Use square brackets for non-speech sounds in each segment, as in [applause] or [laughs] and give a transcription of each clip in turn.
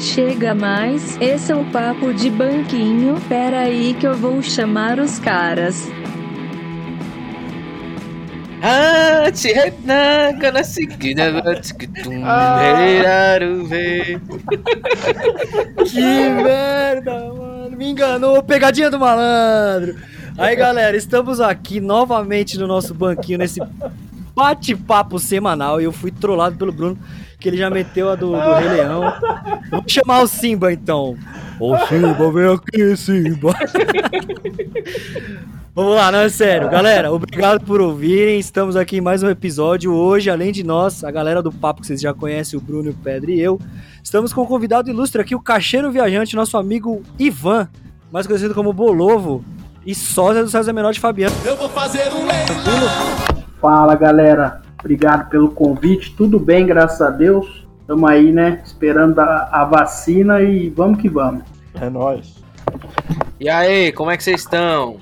Chega mais, esse é o papo de banquinho. Pera aí que eu vou chamar os caras. Ah, te na seguida, Que merda, mano. Me enganou. Pegadinha do malandro. Aí, galera, estamos aqui novamente no nosso banquinho, nesse bate-papo semanal. E eu fui trollado pelo Bruno, que ele já meteu a do, do Rei Leão. Vamos chamar o Simba, então. Ô, Simba, vem aqui, Simba. [laughs] Vamos lá, não é sério. Galera, obrigado por ouvirem. Estamos aqui em mais um episódio. Hoje, além de nós, a galera do papo que vocês já conhecem, o Bruno, o Pedro e eu, estamos com um convidado ilustre aqui, o cacheiro viajante, nosso amigo Ivan, mais conhecido como Bolovo e sósia do César Menor de Fabiano. Eu vou fazer um leilão. Fala galera, obrigado pelo convite. Tudo bem, graças a Deus. Estamos aí, né? Esperando a, a vacina e vamos que vamos. É nóis. E aí, como é que vocês estão?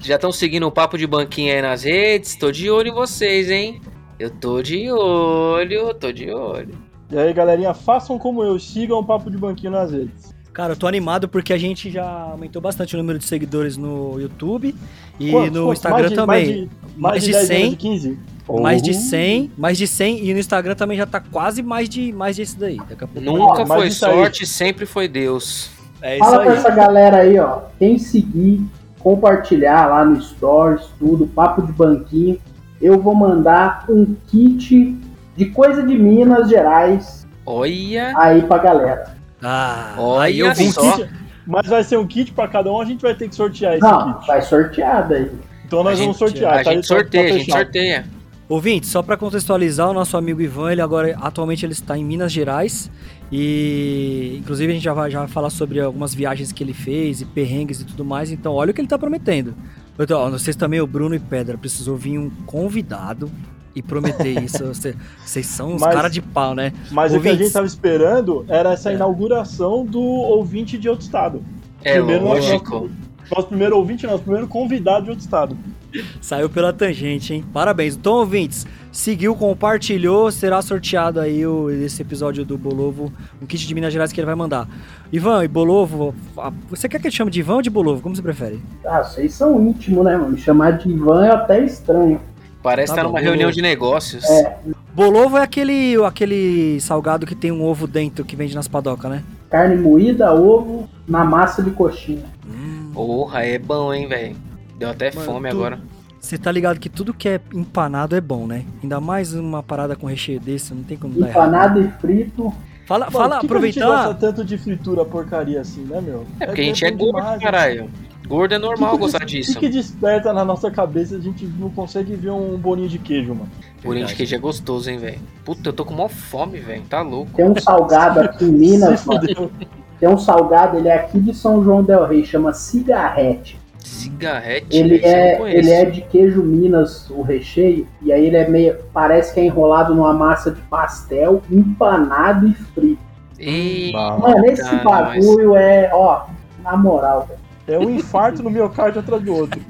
Já estão seguindo o papo de banquinho aí nas redes? Tô de olho em vocês, hein? Eu tô de olho, tô de olho. E aí, galerinha, façam como eu, sigam o Papo de Banquinho nas redes. Cara, eu tô animado porque a gente já aumentou bastante o número de seguidores no YouTube e no? Instagram Mais de- também. Mais de, mais de 10, 10, 15? Mais de Oh. 100, mais de 100 e no Instagram também já tá quase mais de mais disso daí. Daqui a pouco Nunca foi isso aí- sorte, sempre foi Deus. é isso Fala pra aí. essa galera aí, ó. Quem seguir, compartilhar lá no Stories, tudo, papo de banquinho, eu vou mandar um kit de coisa de Minas Gerais Olha, aí pra galera. Ah, Olha aí eu vim só. kit. Mas vai ser um kit pra cada um, a gente vai ter que sortear esse Não, kit. vai sorteado aí. Então nós A vamos gente- sortear. a tá? gente tá sorteia, a gente sorteia. Ouvinte, só pra contextualizar, o nosso amigo Ivan, ele agora atualmente ele está em Minas Gerais e inclusive a gente já vai, já vai falar sobre algumas viagens que ele fez e perrengues e tudo mais. Então, olha o que ele tá prometendo. Então, ó, vocês também, o Bruno e Pedra, precisou vir um convidado e prometer isso. Você- Vocês são uns Mas- cara de pau, né? Mas o que a Ouvintes. gente tava esperando era essa É. inauguração do ouvinte de outro estado. É Primeiro lógico. Nosso primeiro ouvinte, nosso primeiro convidado de outro estado. Saiu pela tangente, hein? Parabéns. Então, ouvintes, seguiu, compartilhou, será sorteado aí o, esse episódio do Bolovo, um kit de Minas Gerais que ele vai mandar. Ivan e Bolovo, você quer que eu te chame de Ivan ou de Bolovo? Como você prefere? Ah, vocês são íntimos, né, mano? Chamar de Ivan é até estranho. Parece Tá estar bom, numa reunião de negócios. É. Bolovo é aquele, aquele salgado que tem um ovo dentro que vende nas padocas, né? Carne moída, ovo, na massa de coxinha. Porra, é bom, hein, velho. Deu até Mano, fome tu- agora. Você tá ligado que tudo que é empanado é bom, né? Ainda mais uma parada com recheio desse, não tem como dar errado. Empanado e frito. Fala, Mano, fala que que a gente aproveitar. gosta tanto de fritura porcaria assim, né, meu? É porque a gente é gordo, caralho. Gordo é normal Que [laughs] que gostar disso. O que, que desperta na nossa cabeça a gente não consegue ver um bolinho de queijo, mano? Bolinho de queijo é gostoso, hein, velho. Puta, eu tô com mó fome, velho. Tá louco. Tem um salgado [laughs] aqui em Minas, mano. Tem um salgado, ele é aqui de São João del Rei, chama cigarrete. Cigarrete, Ele é, ele é de queijo Minas, o recheio, e aí ele é meio. Parece que é enrolado numa massa de pastel, empanado e frito. Eita, Mano, esse bagulho é, ó, na moral, velho. É um infarto no miocárdio atrás do outro.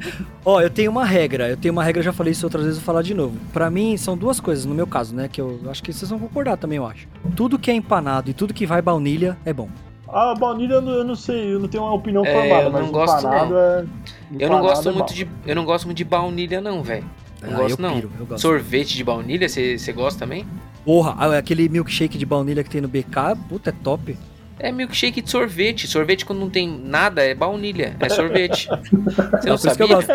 Ó, eu tenho uma regra, eu tenho uma regra, eu já falei isso outras vezes, vou falar de novo. Pra mim, são duas coisas, no meu caso, né, que eu acho que vocês vão concordar também, eu acho. Tudo que é empanado e tudo que vai baunilha é bom. A baunilha eu não, eu não sei, eu não tenho uma opinião É, formada, eu não mas gosto, empanado não. é. Eu não empanado gosto é muito bom. de. Eu não gosto muito de baunilha, não, velho. Não Ah, gosto, eu não. piro, eu gosto. Sorvete de baunilha, você gosta também? Porra, ah, aquele milkshake de baunilha que tem no BK, puta, é top. É milkshake de sorvete. Sorvete quando não tem nada é baunilha. É sorvete. [laughs] Você não por isso que eu sabia? gosto.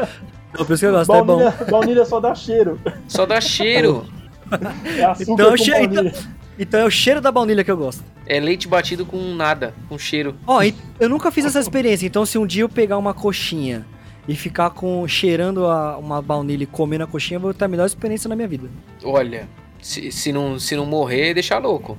Não, por isso que eu gosto, é bom. Baunilha, baunilha só dá cheiro. Só dá cheiro. É Então, com che- baunilha. Então é o cheiro da baunilha que eu gosto. É leite batido com nada, com cheiro. Ó, eu nunca fiz essa experiência, então se um dia eu pegar uma coxinha e ficar com cheirando a, uma baunilha e comendo a coxinha, eu vou ter a melhor experiência na minha vida. Olha, se, se, não, se não morrer, deixa louco.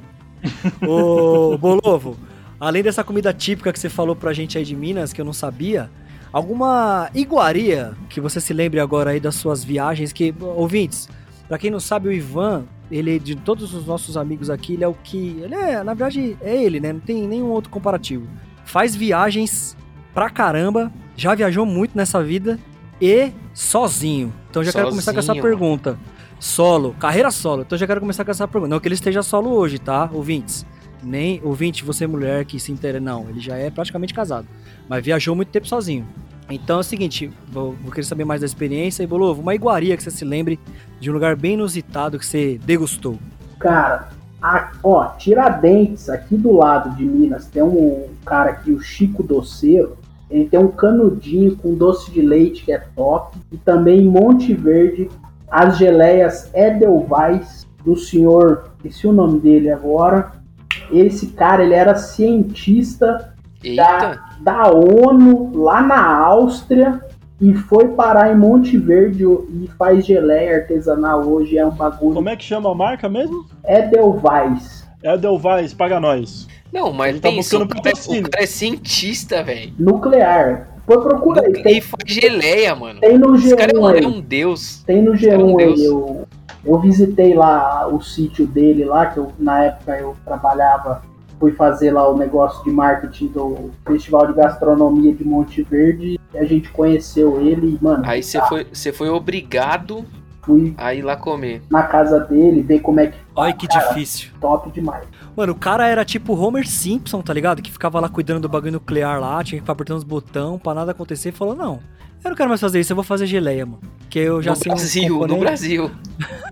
Ô, Bolovo, além dessa comida típica que você falou pra gente aí de Minas, que eu não sabia, alguma iguaria que você se lembre agora aí das suas viagens, que, ouvintes, pra quem não sabe, o Ivan, ele, de todos os nossos amigos aqui, ele é o que, ele é, na verdade, é ele, né, não tem nenhum outro comparativo. Faz viagens pra caramba, já viajou muito nessa vida e sozinho. Então já quero começar com essa Sozinho. pergunta. Solo, carreira solo. Então já quero começar com essa pergunta. Não que ele esteja solo hoje, tá, ouvintes? Nem, ouvinte, você mulher que se interessa. Não, ele já é praticamente casado. Mas viajou muito tempo sozinho. Então é o seguinte, vou, vou querer saber mais da experiência. E Bolovo, uma iguaria que você se lembre de um lugar bem inusitado que você degustou. Cara, a- ó, Tiradentes, aqui do lado de Minas, tem um cara aqui, o Chico Doceiro. Ele tem um canudinho com doce de leite que é top. E também Monte Verde, as geleias Edelweiss, do senhor, esqueci o nome dele agora. Esse cara, ele era cientista Eita, da ONU lá na Áustria e foi parar em Monte Verde e faz geleia artesanal hoje. É um bagulho Como é que chama a marca mesmo? Edelweiss. Edelweiss, paga nós. não, mas Ele tá o buscando cara, é- patrocínio. o cara é cientista, velho. Nuclear. Foi procurar aí. E Tem, faz geleia, mano. tem no Esse cara é G1 um, é um deus. Tem no cara é um G1 aí. deus. Eu, visitei lá o sítio dele lá, que eu, na época eu trabalhava, fui fazer lá o negócio de marketing do Festival de Gastronomia de Monte Verde. E a gente conheceu ele e, mano, Aí você foi, você foi obrigado fui a ir lá comer. na casa dele, ver como é que Olha que Cara, difícil. top demais. Mano, o cara era tipo Homer Simpson, tá ligado? Que ficava lá cuidando do bagulho nuclear lá, tinha que ficar apertando os botões pra nada acontecer. E falou: Não, eu não quero mais fazer isso, eu vou fazer geleia, mano. Que eu já no sei Brasil, no componentes, Brasil.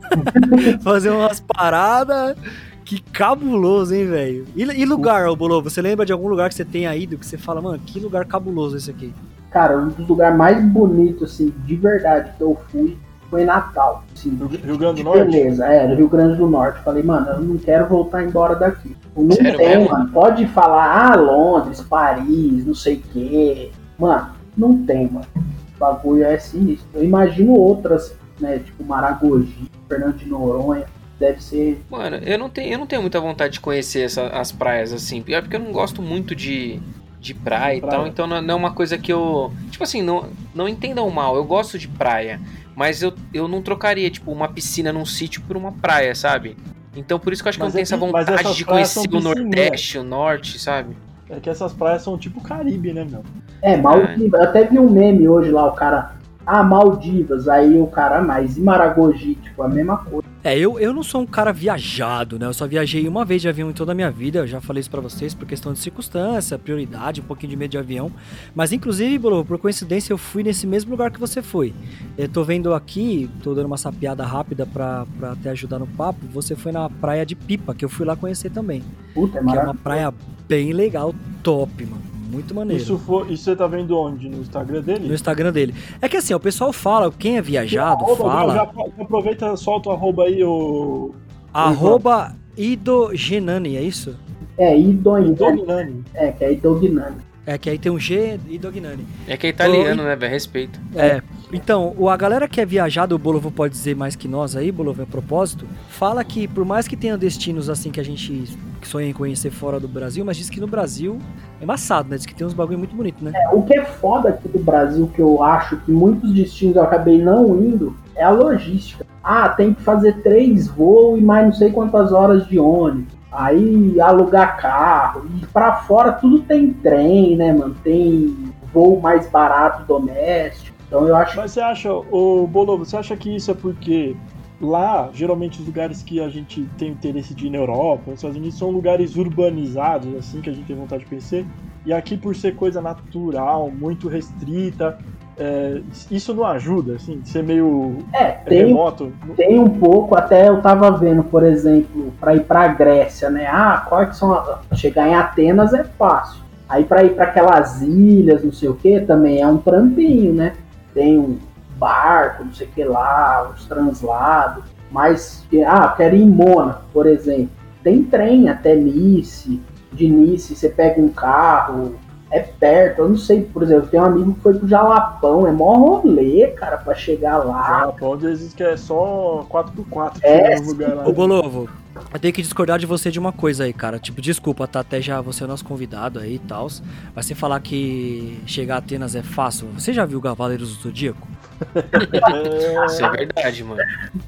[laughs] fazer umas paradas. Que cabuloso, hein, velho? E, e lugar, ô Bolô? Você lembra de algum lugar que você tenha ido que você fala, mano, que lugar cabuloso esse aqui? Cara, um dos lugares mais bonitos, assim, de verdade que eu fui foi Natal. Assim, Rio Rio Grande do de Norte? beleza, é, Rio Grande do Norte. Falei, mano, eu não quero voltar embora daqui. Não Sério tem, mesmo? mano. Pode falar, ah, Londres, Paris, não sei o quê. Mano, não tem, mano. O bagulho é sinistro. Eu imagino outras, né, tipo Maragogi, Fernando de Noronha. Deve ser. Mano, eu não tenho, eu não tenho muita vontade de conhecer essa- as praias assim. É porque eu não gosto muito de, de praia e Praia. tal. Então não não é uma coisa que eu. Tipo assim, não, não entendam mal. Eu gosto de praia. Mas eu, eu não trocaria, tipo, uma piscina num sítio por uma praia, sabe? Então por isso que eu acho que Mas eu não é tenho essa que- mas vontade de conhecer o. Nordeste, o Norte, sabe? É que essas praias são tipo Caribe, né, meu? É, Maldivas. Eu até vi um meme hoje lá, o cara. Ah, Maldivas. Aí o cara, mas e Maragogi? Tipo, a mesma coisa. É, eu, eu não sou um cara viajado, né? Eu só viajei uma vez de avião em toda a minha vida. Eu já falei isso pra vocês por questão de circunstância, prioridade, um pouquinho de medo de avião. Mas inclusive, Bolo, por coincidência, eu fui nesse mesmo lugar que você foi. Eu tô vendo aqui, tô dando uma sapiada rápida pra, pra até ajudar no papo. Você foi na praia de Pipa, que eu fui lá conhecer também. Puta, é Que é uma praia bem legal, top, mano. Muito maneiro. Isso, for, isso você tá vendo onde? No Instagram dele? No Instagram dele. É que assim, o pessoal fala, quem é viajado, Arroba, fala. Já, aproveita, solta o arroba aí, o. Arroba Idogenani, é isso? É. Dominani. É, que é Idognani. É que aí tem um G Idognani. É que é italiano, né, velho? Respeito. É. Então, o- a galera que é viajada, o Bolovo pode dizer mais que nós aí, Bolovo, a propósito, fala que por mais que tenha destinos assim que a gente sonha em conhecer fora do Brasil, mas diz que no Brasil é embaçado, né? Diz que tem uns bagulho muito bonito, né? O que é foda aqui do Brasil, que eu acho que muitos destinos eu acabei não indo, é a logística. Ah, tem que fazer três voos e mais não sei quantas horas de ônibus. Aí alugar carro. E pra fora tudo tem trem, né, mano? Tem voo mais barato doméstico. Então eu acho Mas você acha, o Bolovo, você acha que isso é porque lá, geralmente os lugares que a gente tem interesse de ir na Europa, nos Estados Unidos, são lugares urbanizados, assim, que a gente tem vontade de conhecer. E aqui, por ser coisa natural, muito restrita, é, isso não ajuda, assim, ser meio É, tem, remoto. tem um pouco, até eu tava vendo, por exemplo, para ir pra Grécia, né? Ah, quais que são. Chegar em Atenas é fácil. Aí pra ir para aquelas ilhas, não sei o que, também é um trampinho, né? Tem um barco, não sei o que lá, uns translados. Mas, ah, quero ir em Mônaco, por exemplo. Tem trem até Nice. De Nice você pega um carro, é perto. Eu não sei, por exemplo, tem um amigo que foi pro Jalapão, é mó rolê, cara, pra chegar lá. Onde existe que é só 4x4 É, no lugar lá. Ô Bolovo, eu tenho que discordar de você de uma coisa aí, cara. Tipo, desculpa, tá? Até já você é nosso convidado aí e tal. Mas você falar que chegar a Atenas é fácil. Você já viu Cavaleiros do Zodíaco? É, [laughs] Isso é verdade, mano.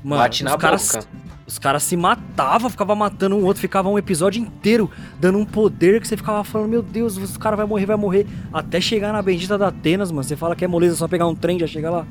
Mano, Bate na os caras, boca. Os caras se matavam, ficava matando um outro, ficava um episódio inteiro dando um poder que você ficava falando, meu Deus, os cara vai morrer, vai morrer. Até chegar na bendita da Atenas, mano. Você fala que é moleza só pegar um trem e já chega lá.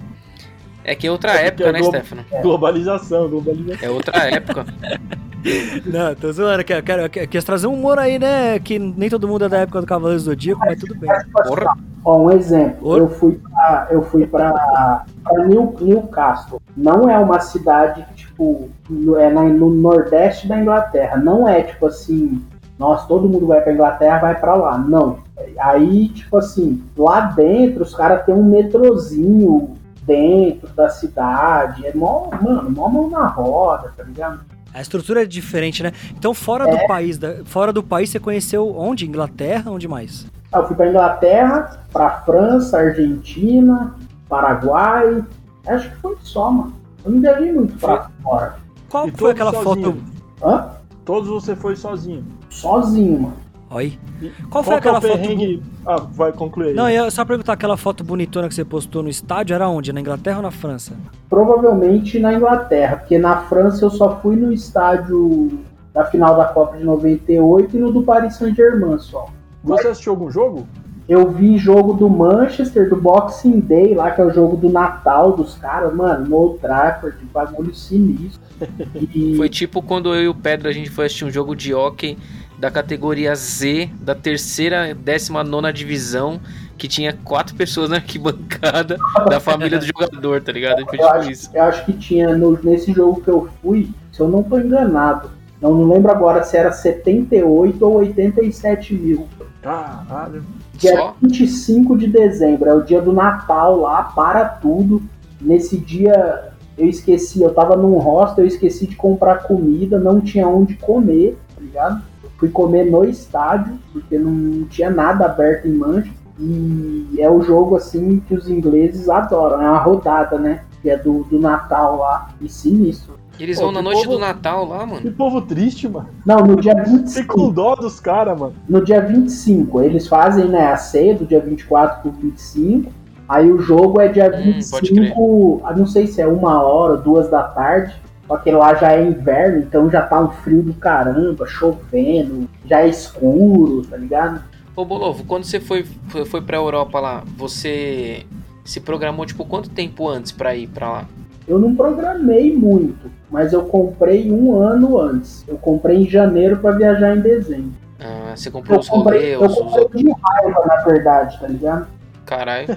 É que é outra É época, é né, glo- Stefano? globalização, globalização. É outra época. [laughs] Não, tô zoando. Quero, quero, quero, quero trazer um humor aí, né? Que nem todo mundo é da época do Cavaleiro do Zodíaco, mas tudo bem. Porra. Ó, um exemplo. Eu fui pra, eu fui pra, pra New, Newcastle. Não é uma cidade que, tipo, é no nordeste da Inglaterra. Não é, tipo assim, nossa, todo mundo vai pra Inglaterra, vai pra lá. Não. Aí, tipo assim, lá dentro os caras têm um metrozinho dentro da cidade. É mó, mano, mó mão na roda, tá ligado? A estrutura é diferente, né? Então, fora do país, fora do país, você conheceu onde? Inglaterra? Onde mais? Ah, Eu fui pra Inglaterra, pra França, Argentina, Paraguai. Acho que foi só, mano. Eu não viajei muito pra fora. Qual E foi aquela sozinho? foto? Hã? Todos você foi sozinho. Sozinho, mano. Oi. E Qual foi é aquela foto? perrengue- Ah, vai concluir aí. Não, eu só perguntar, aquela foto bonitona que você postou no estádio era onde? Na Inglaterra ou na França? Provavelmente na Inglaterra, porque na França eu só fui no estádio da final da Copa de 98 e no do Paris Saint-Germain só. Você assistiu algum jogo? Eu vi jogo do Manchester, do Boxing Day, lá que é o jogo do Natal dos caras, mano, no Old Trafford, bagulho sinistro. [laughs] E Foi tipo quando eu e o Pedro a gente foi assistir um jogo de hockey da categoria Z, da terceira, décima nona divisão, que tinha quatro pessoas na arquibancada [laughs] da família do jogador, tá ligado? Foi Eu tipo acho, isso. eu acho que tinha no- nesse jogo que eu fui, se eu não tô enganado, eu não lembro agora se era 78 ou 87 mil. Caralho. Dia Só? 25 de dezembro, é o dia do Natal lá, para tudo. Nesse dia eu esqueci, eu tava num hostel, eu esqueci de comprar comida, não tinha onde comer, tá ligado? Eu fui comer no estádio, porque não tinha nada aberto em Manchester. E é o jogo assim que os ingleses adoram, é uma rodada, né? Que é do, do Natal lá, e sinistro. Eles Pô, vão na noite povo- do Natal lá, mano. Que povo triste, mano. Não, no dia Fiquei 25. com dó dos caras, mano. no dia 25. Eles fazem né, a ceia do dia 24 pro 25. Aí o jogo é dia Hum, pode 25, ah, não sei se é uma hora, duas da tarde. Só que lá já é inverno, então já tá um frio do caramba, chovendo, já é escuro, tá ligado? Ô Bolovo, quando você foi, foi, foi pra Europa lá, você se programou, tipo, quanto tempo antes pra ir pra lá? Eu não programei muito, mas eu comprei um ano antes. Eu comprei em janeiro pra viajar em dezembro. Ah, você comprou Eu os comprei, rolês, eu os... comprei de raiva, na verdade, tá ligado? Caralho.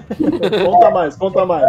Conta mais, conta mais.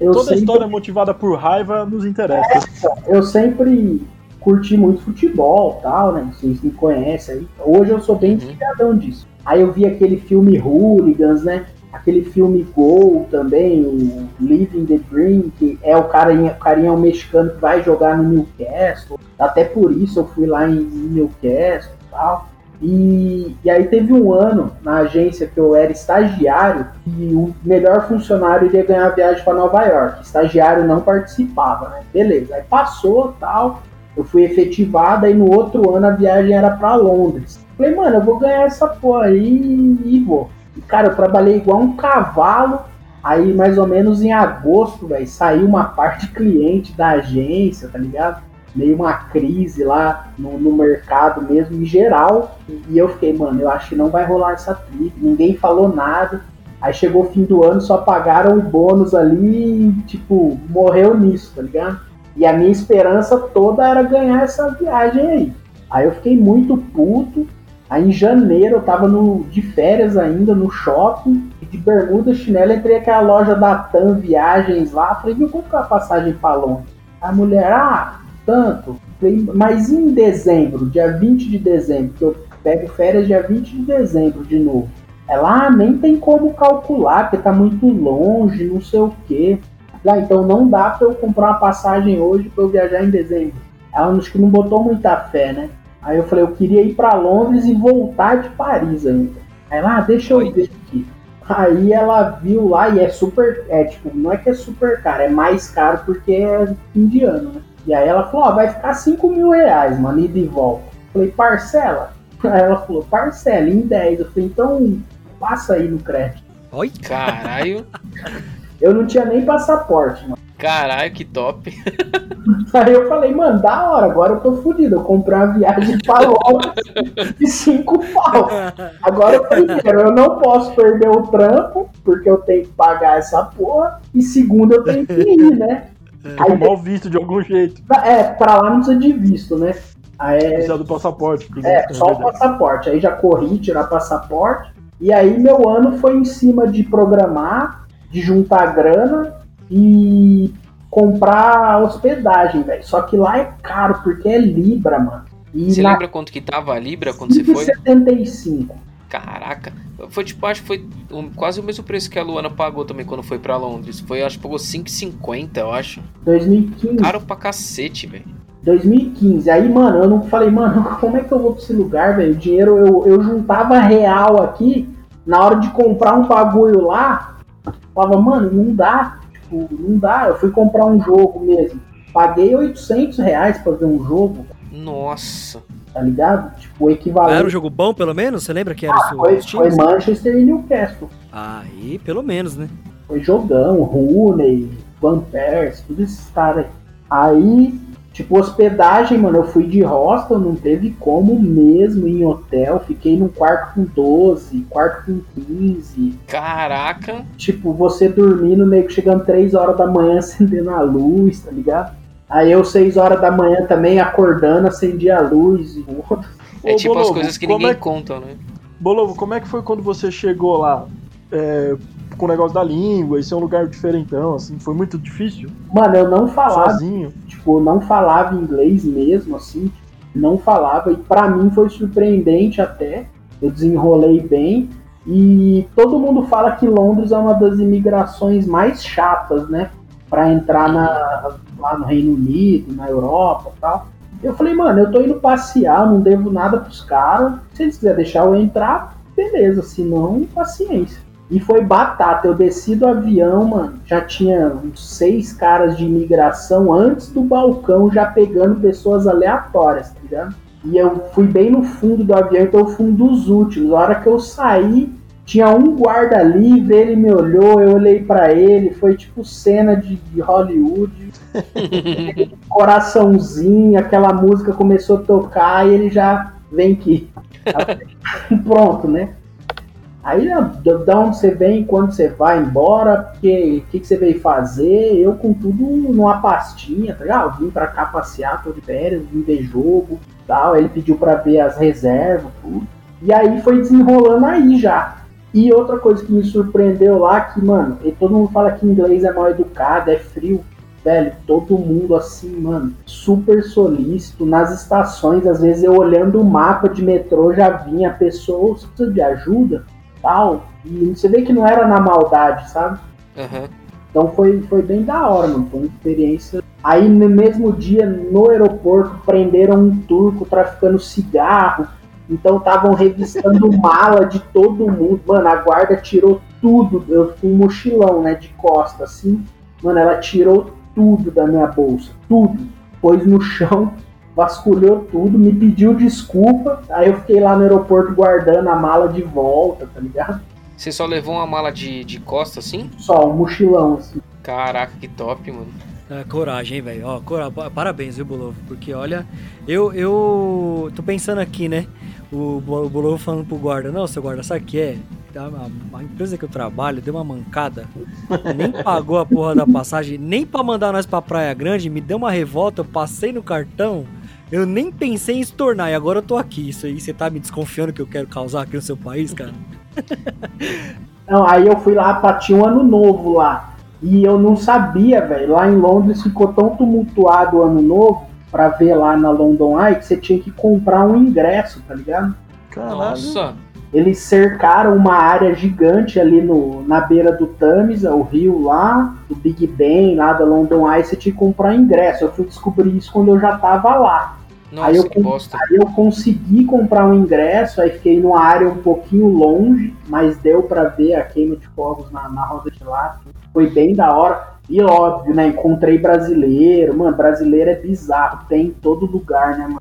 Eu Toda sempre- história motivada por raiva nos interessa. eu sempre curti muito futebol tal, né? Vocês me conhecem aí. Hoje eu sou bem Uhum. disso. Aí eu vi aquele filme Hooligans, né? Aquele filme Gol também, o Living the Dream, que é o carinha, o carinha mexicano que vai jogar no Newcastle. Até por isso eu fui lá em Newcastle e tal. E, e aí teve um ano na agência que eu era estagiário e o melhor funcionário iria ganhar a viagem para Nova York. Estagiário não participava, né? Beleza. Aí passou tal. Eu fui efetivado, aí no outro ano a viagem era para Londres. Falei, mano, eu vou ganhar essa porra aí e vou. Cara, eu trabalhei igual um cavalo. Aí, mais ou menos em agosto, velho, saiu uma parte cliente da agência, tá ligado? Meio uma crise lá no, no mercado mesmo, em geral. E eu fiquei, mano, eu acho que não vai rolar essa trip. Ninguém falou nada. Aí chegou o fim do ano, só pagaram o bônus ali e, tipo, morreu nisso, tá ligado? E a minha esperança toda era ganhar essa viagem aí. Aí eu fiquei muito puto. Aí em janeiro eu tava no, de férias ainda no shopping, e de bermuda chinelo, entrei naquela loja da TAM Viagens lá, falei, viu quanto que é a passagem pra Londres? A mulher, ah, tanto. Falei, mas em dezembro, dia 20 de dezembro, que eu pego férias dia 20 de dezembro de novo. Ela, ah, nem tem como calcular, porque tá muito longe, não sei o quê. Ah, então não dá pra eu comprar uma passagem hoje pra eu viajar em dezembro. Ela acho que não botou muita fé, né? Aí eu falei, eu queria ir pra Londres e voltar de Paris ainda. Aí ela, ah, deixa eu Oi? ver aqui. Aí ela viu lá e é super, é tipo, não é que é super caro, é mais caro porque é indiano, né? E aí ela falou, ó, vai ficar 5 mil reais, mano, ida e volta. Eu falei, parcela? [laughs] Aí ela falou, parcela, em 10. Eu falei, então passa aí no crédito. Oi? Caralho. Eu não tinha nem passaporte, mano. Caralho, que top. [laughs] Aí eu falei, mano, da hora, agora eu tô fudido. Eu comprei uma viagem pra Londres de 5 pau. Agora, primeiro, eu não posso perder o trampo, porque eu tenho que pagar essa porra. E segundo, eu tenho que ir, né? [laughs] Aí, Tomar o visto de algum jeito. é, pra lá não precisa de visto, né? Aí é, Precisa do passaporte. é, na só o passaporte. Aí já corri tirar passaporte. E aí meu ano foi em cima de programar, de juntar grana e comprar hospedagem, velho. Só que lá é caro, porque é Libra, mano. E Você na lembra quanto que tava a Libra quando você foi? 5,75. Caraca. Foi tipo, acho que foi um- quase o mesmo preço que a Luana pagou também quando foi pra Londres. Foi, acho que pagou 5,50, eu acho. 2015. Caro pra cacete, velho. 2015. Aí, mano, eu não falei, mano, [laughs] como é que eu vou pra esse lugar, velho? O dinheiro eu, eu juntava real aqui, na hora de comprar um bagulho lá, falava, mano, não dá. Tipo, não dá. Eu fui comprar um jogo mesmo. Paguei 800 reais pra ver um jogo, Nossa. tá ligado? Tipo, o Era um equivalente. jogo bom, pelo menos? Você lembra que era Ah, os foi, foi? Manchester e Newcastle. Aí, pelo menos, né? Foi jogão, Rooney, Van Persie, tudo esses caras aí. Aí, tipo, hospedagem, mano, eu fui de hostel, não teve como mesmo em hotel. Fiquei num quarto com 12, quarto com 15. Caraca. Tipo, você dormindo, meio que chegando 3 horas da manhã [laughs] acendendo a luz, tá ligado? Aí eu, 6 horas da manhã também, acordando, acendi a luz e É Ô, tipo as Bolovo, coisas que ninguém é- conta, né? Bolovo, como é que foi quando você chegou lá é, com o negócio da língua? Esse é um lugar diferentão, assim, foi muito difícil? Mano, eu não falava Sozinho? tipo, eu não falava inglês mesmo, assim, não falava, e pra mim foi surpreendente até, eu desenrolei bem, e todo mundo fala que Londres é uma das imigrações mais chatas, né, Pra entrar na, lá no Reino Unido, na Europa e tal. Eu falei, mano, eu tô indo passear, não devo nada pros caras, se eles quiserem deixar eu entrar, beleza, se não, paciência. E foi batata. Eu desci do avião, mano. Já tinha uns seis caras de imigração antes do balcão, já pegando pessoas aleatórias, tá ligado? E eu fui bem no fundo do avião, então eu fui um dos últimos. A hora que eu saí, tinha um guarda livre, ele me olhou, eu olhei pra ele, foi tipo cena de, de Hollywood. [laughs] Coraçãozinho, aquela música começou a tocar e ele já vem aqui. [laughs] Pronto, né? Aí, né, da onde você vem, quando você vai embora, o que, que você veio fazer, eu com tudo numa pastinha, tá ligado? Eu vim pra cá passear, tô de férias, vim ver jogo tal. Ele pediu pra ver as reservas, tudo. E aí foi desenrolando aí já. E outra coisa que me surpreendeu lá, que, mano, e todo mundo fala que inglês é mal educado, é frio. Velho, todo mundo assim, mano, super solícito. Nas estações, às vezes eu olhando o mapa de metrô já vinha a pessoa, você precisa de ajuda? Tal. E você vê que não era na maldade, sabe? Aham. Então foi, foi bem da hora, mano. Foi uma experiência. Aí no mesmo dia, no aeroporto, prenderam um turco traficando cigarro. Então estavam revistando [laughs] mala de todo mundo. Mano, a guarda tirou tudo. Eu fui um mochilão, né? De costa, assim. Mano, ela tirou tudo da minha bolsa. Tudo. Pôs no chão, vasculhou tudo, me pediu desculpa. Aí eu fiquei lá no aeroporto guardando a mala de volta, tá ligado? Você só levou uma mala de, de costa assim? Só um mochilão, assim. Caraca, que top, mano. É, coragem, hein, velho. Ó, cora- pa- Parabéns, viu, Bolovo? Porque, olha, eu, eu tô pensando aqui, né? O, o Bolovo falando pro guarda, não, seu guarda, sabe o que é? A, a empresa que eu trabalho deu uma mancada, nem [laughs] pagou a porra da passagem, nem pra mandar nós pra Praia Grande, me deu uma revolta, eu passei no cartão, eu nem pensei em estornar, e agora eu tô aqui. Isso aí, você tá me desconfiando que eu quero causar aqui no seu país, cara? [laughs] Não, aí eu fui lá tinha um ano novo lá. E eu não sabia, velho. Lá em Londres ficou tão tumultuado o ano novo pra ver lá na London Eye que você tinha que comprar um ingresso, tá ligado? Caralho. Nossa. Eles cercaram uma área gigante ali no, na beira do Tamisa, o rio lá, do Big Ben, lá da London Eye, você tinha que comprar ingresso. Eu fui descobrir isso quando eu já tava lá. Nossa, Aí eu que com- bosta. Aí eu consegui comprar um ingresso, aí fiquei numa área um pouquinho longe, mas deu pra ver a queima de fogos na, na roda de lá. Foi bem da hora. E óbvio, né? Encontrei brasileiro. Mano, brasileiro é bizarro. Tem em todo lugar, né, mano?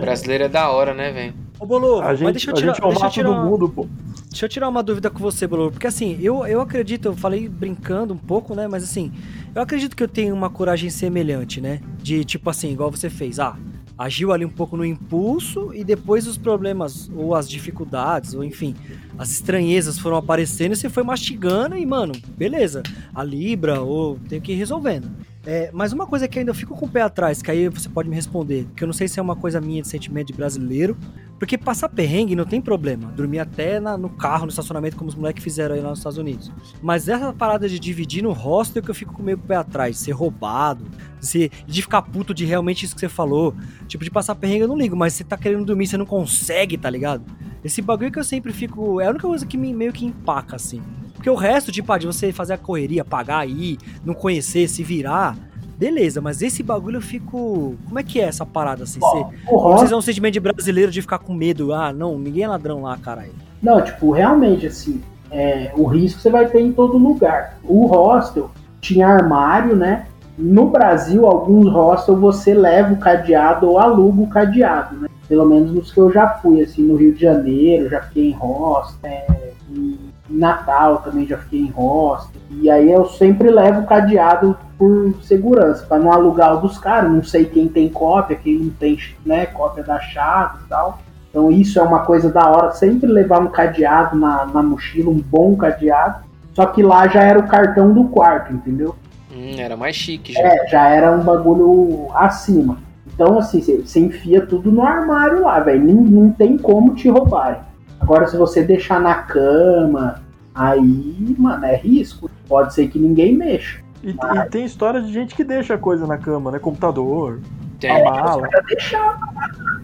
Brasileiro é da hora, né, velho? Ô, Bolovo, A gente, deixa eu a tirar, gente é o deixa tirar mundo, pô. Deixa eu tirar uma dúvida com você, Bolo, porque assim, eu, eu acredito, eu falei brincando um pouco, né? Mas assim, eu acredito que eu tenho uma coragem semelhante, né? De tipo assim, igual você fez, ah, agiu ali um pouco no impulso e depois os problemas, ou as dificuldades, ou enfim, as estranhezas foram aparecendo e você foi mastigando e, mano, beleza, a Libra, ou tem que ir resolvendo. É, mas uma coisa que ainda eu fico com o pé atrás, que aí você pode me responder, que eu não sei se é uma coisa minha de sentimento de brasileiro, porque passar perrengue não tem problema. Dormir até na- no carro, no estacionamento, como os moleques fizeram aí lá nos Estados Unidos. Mas essa parada de dividir no hostel que eu fico com o pé atrás, ser roubado, ser- de ficar puto de realmente isso que você falou. Tipo, de passar perrengue eu não ligo, mas você tá querendo dormir, você não consegue, tá ligado? Esse bagulho que eu sempre fico. É a única coisa que me meio que empaca, assim. Porque o resto, tipo, ah, de você fazer a correria, pagar aí, não conhecer, se virar. Beleza, mas esse bagulho eu fico. Como é que é essa parada assim? Você, hostel vocês é um sentimento de brasileiro de ficar com medo. Ah, não, ninguém é ladrão lá, caralho. Não, tipo, realmente, assim, é, o risco você vai ter em todo lugar. O hostel tinha armário, né? No Brasil, alguns hostels você leva o cadeado ou aluga o cadeado, né? Pelo menos nos que eu já fui, assim, no Rio de Janeiro, já fiquei em hostel, é, em Natal também já fiquei em hostel. E aí eu sempre levo o cadeado por segurança, para não alugar o dos caras, não sei quem tem cópia, quem não tem, né, cópia da chave e tal. Então isso é uma coisa da hora, sempre levar um cadeado na, na mochila, um bom cadeado. Só que lá já era o cartão do quarto, entendeu? Hum, era mais chique já. É, já era um bagulho acima. Então, assim, você enfia tudo no armário lá, velho. Não, não tem como te roubarem. Agora, se você deixar na cama, aí, mano, é risco. Pode ser que ninguém mexa. E, e tem história de gente que deixa coisa na cama, né? Computador, Tem. a mala. Os caras deixavam.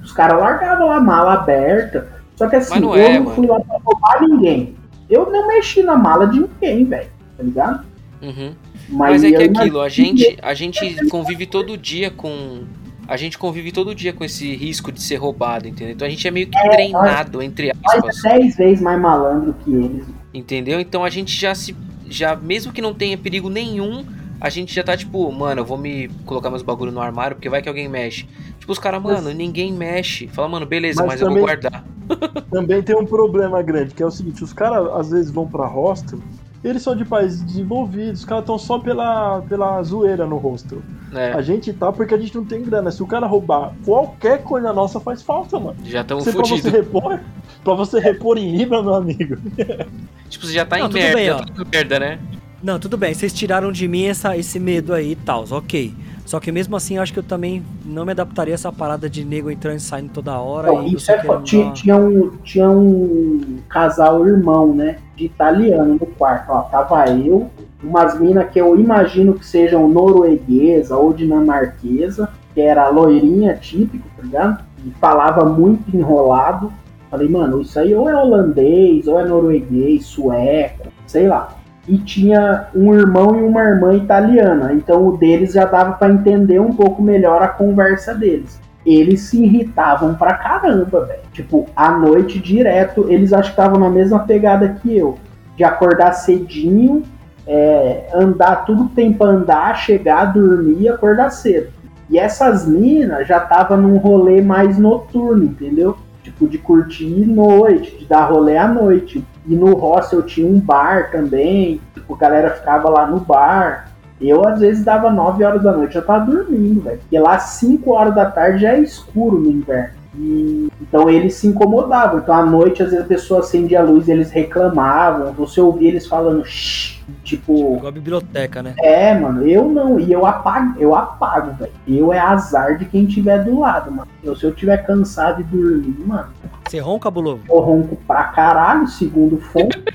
Os caras largavam lá a mala aberta. Só que assim, Mas não eu é, não mano. fui lá pra roubar ninguém. Eu não mexi na mala de ninguém, velho. Tá ligado? Uhum. Mas é eu que é aquilo, a gente, a gente convive todo dia com. A gente convive todo dia com esse risco de ser roubado, entendeu? Então a gente é meio que treinado, entre Nós aspas. é dez vezes mais malandro que eles. Entendeu? Então a gente já se. Já, mesmo que não tenha perigo nenhum, a gente já tá tipo, mano, eu vou me colocar meus bagulho no armário, porque vai que alguém mexe. Tipo, os caras, mano, ninguém mexe. Fala, mano, beleza, Mas mas, eu vou também- guardar. [laughs] Também tem um problema grande, que é o seguinte, os caras às vezes vão pra hostel, eles são de países desenvolvidos, os caras estão só pela, pela zoeira no hostel. É, A gente tá porque a gente não tem grana. Se o cara roubar qualquer coisa nossa faz falta, mano. já estamos Você, pra você fodidos. repor, pra você repor em Libra, meu amigo. [laughs] Tipo, você já tá Não, em tudo merda, bem, ó. já tá merda, né? Não, tudo bem, vocês tiraram de mim essa, esse medo aí e tal, ok. Só que mesmo assim, acho que eu também não me adaptaria a essa parada de nego entrando e saindo toda hora. Não, e isso você é. Tinha, tinha um, tinha um casal irmão, né? De italiano no quarto. Ó, tava eu, umas minas que eu imagino que sejam norueguesa ou dinamarquesa, que era loirinha típico, tá ligado? E falava muito enrolado. Falei, mano, isso aí ou é holandês, ou é norueguês, sueco, sei lá. E tinha um irmão e uma irmã italiana. Então o deles já dava pra entender um pouco melhor a conversa deles eles se irritavam pra caramba, velho. Tipo, à noite direto, eles acho que estavam na mesma pegada que eu. De acordar cedinho, é, andar tudo que tem pra andar, chegar, dormir e acordar cedo. E essas minas já tava num rolê mais noturno, entendeu? Tipo, de curtir noite, de dar rolê à noite. E no hostel tinha um bar também. Tipo, a galera ficava lá no bar. Eu, às vezes, dava 9 horas da noite, eu tava dormindo, velho. Porque lá 5 horas da tarde já é escuro no inverno. E, então eles se incomodavam. Então à noite, às vezes, a pessoa acendia a luz e eles reclamavam. Você ouvia eles falando shh, tipo. Igual a biblioteca, né? É, mano, eu não. E eu apago, eu apago, velho. Eu é azar de quem tiver do lado, mano. Eu, se eu tiver cansado e dormir, mano, Você ronca, Bulovo? eu ronco pra caralho, segundo fonte. [laughs]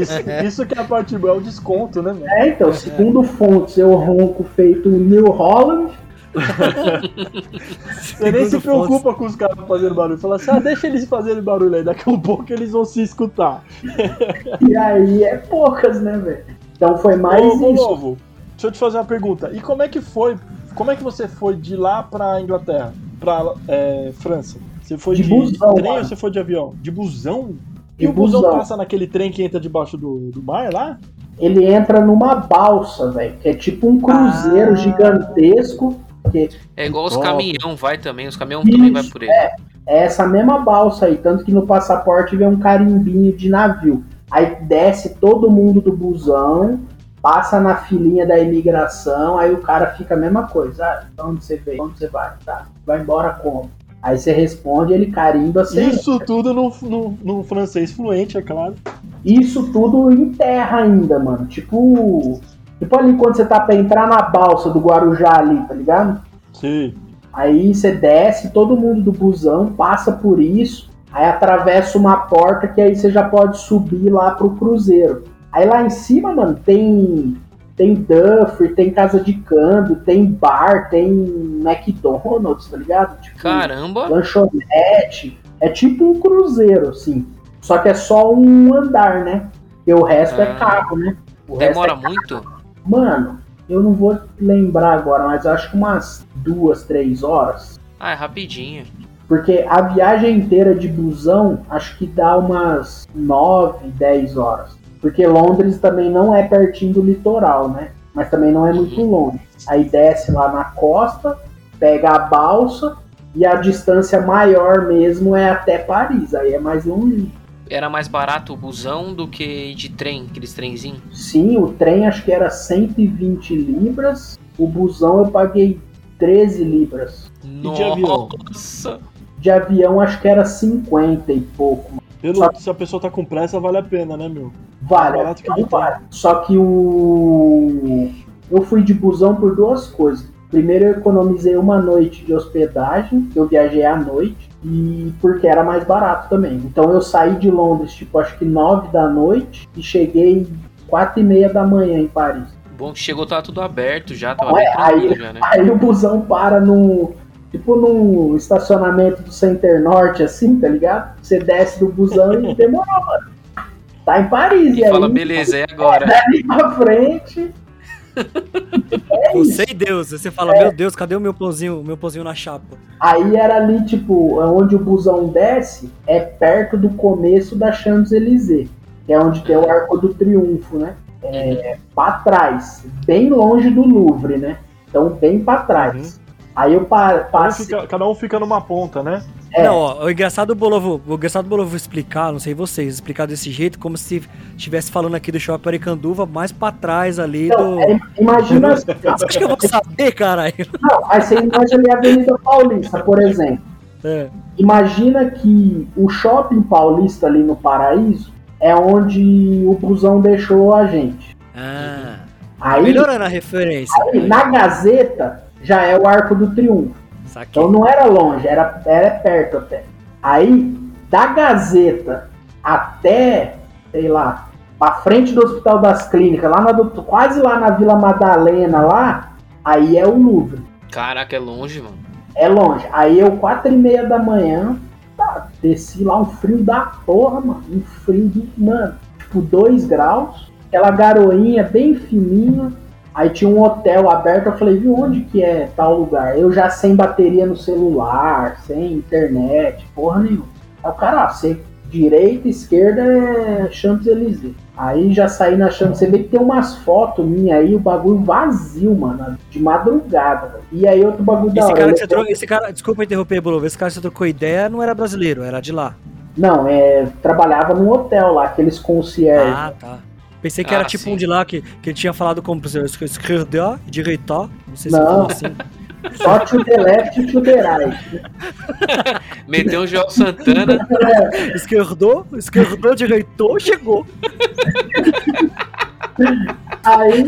Isso, isso que é a parte boa, é o desconto, né, mano? É, então, segundo fontes, eu ronco feito um New Holland. Você nem se preocupa com os caras fazendo barulho. Fala assim, ah, deixa eles fazerem barulho aí, daqui a um pouco eles vão se escutar. E aí é poucas, né, velho? Então foi mais Ô, isso. Novo, deixa eu te fazer uma pergunta. E como é que foi? Como é que você foi de lá pra Inglaterra? Pra é, França? Você foi De de, busão, trem mano. ou você foi de avião? De busão? E De o busão, busão. passa naquele trem que entra debaixo do, do mar lá? Ele entra numa balsa, velho, que é tipo um cruzeiro Ah. gigantesco. Que É igual os caminhão, vai também. Os caminhão também vai Isso, por ele. é essa mesma balsa aí, tanto que no passaporte vem um carimbinho de navio. Aí desce todo mundo do busão, passa na filinha da imigração, aí o cara fica a mesma coisa. Ah, pra onde você veio? Onde você vai? Tá, vai embora como? Aí você responde, ele carimba assim. Isso tudo no, no, no francês fluente, é claro. Isso tudo em terra ainda, mano. Tipo, Tipo ali quando você tá pra entrar na balsa do Guarujá ali, tá ligado? Sim. Aí você desce, todo mundo do busão passa por isso, aí atravessa uma porta que aí você já pode subir lá pro cruzeiro. Aí lá em cima, mano, tem tem Duffy, tem casa de câmbio, tem bar, tem McDonald's, tá ligado? Tipo, Caramba! lanchonete. É tipo um cruzeiro, assim. Só que é só um andar, né? E o resto é Ah. carro, né? O resto Demora é muito? Mano, eu não vou lembrar agora, mas eu acho que umas duas, três horas. Ah, é rapidinho. Porque a viagem inteira de busão, acho que dá umas 9, 10 horas. Porque Londres também não é pertinho do litoral, né? Mas também não é muito longe. Aí desce lá na costa, pega a balsa e a distância maior mesmo é até Paris. Aí é mais longe. Era mais barato o busão do que de trem, aqueles trenzinhos? Sim, o trem acho que era 120 libras. O busão eu paguei 13 libras. de avião? Nossa! De avião acho que era 50 e pouco. Pelo, Só- se a pessoa tá com pressa, vale a pena, né, meu? Vale, que não vale. Só que o. Eu fui de busão por duas coisas. Primeiro, eu economizei uma noite de hospedagem, eu viajei à noite, e porque era mais barato também. Então, eu saí de Londres, tipo, acho que nove da noite, e cheguei quatro e meia da manhã em Paris. Bom que chegou, tava tudo aberto já, tava é, tranquilo aí- já, né? Aí o busão para no. Tipo num estacionamento do Center Norte, assim, tá ligado? Você desce do busão e demorou, mano. Tá em Paris, E e aí, fala, beleza, é agora. dali pra frente. [laughs] É. Você e Deus. Você fala, meu Deus, cadê o meu pãozinho, o meu pãozinho na chapa? Aí era ali, tipo, onde o busão desce, é perto do começo da Champs-Élysées, que é onde tem o Arco do Triunfo, né? É, pra trás, bem longe do Louvre, né? Então, bem pra trás. Aí eu um, passei. fica, cada um fica numa ponta, né? É. Não, ó, o engraçado do Bolovo, o engraçado do Bolovo explicar, não sei vocês, explicar desse jeito, como se estivesse falando aqui do Shopping Aricanduva, mais pra trás ali Então, do. é, imagina [laughs] acha que eu vou saber, caralho? Não, aí você imagina ali a Avenida Paulista, por exemplo. É. Imagina que o shopping paulista ali no Paraíso é onde o busão deixou a gente. Ah. Aí, Melhorando a referência. aí, na Gazeta já é o Arco do Triunfo. Saquei. Então não era longe, era, era perto até. Aí, da Gazeta até, sei lá, pra frente do Hospital das Clínicas, lá na, quase lá na Vila Madalena, lá, aí é o Louvre. Caraca, é longe, mano. É longe. Aí eu, quatro e meia da manhã, tá, desci lá um frio da porra, mano. Um frio do, mano, tipo 2 graus. Aquela garoinha bem fininha. Aí tinha um hotel aberto, eu falei, viu onde que é tal lugar? Eu já sem bateria no celular, sem internet, porra nenhuma. Aí o cara, ó, você direita, esquerda é Champs-Élysées. Aí já saí na Champs, você vê que tem umas fotos minhas aí, o bagulho vazio, mano, de madrugada. velho. E aí outro bagulho da Esse hora. cara eu que você trocou, esse cara, desculpa interromper, Bolovo, esse cara que você trocou ideia não era brasileiro, era de lá. Não, é, trabalhava num hotel lá, aqueles concierge. Ah, tá. Pensei que Ah, era tipo sim. um de lá que, que ele tinha falado como esquerda, direita, não sei se Não. assim. Só to the left e to the right. Meteu um João Santana. [laughs] Esquerdou, esquerdou, direitou, chegou. [laughs] Aí.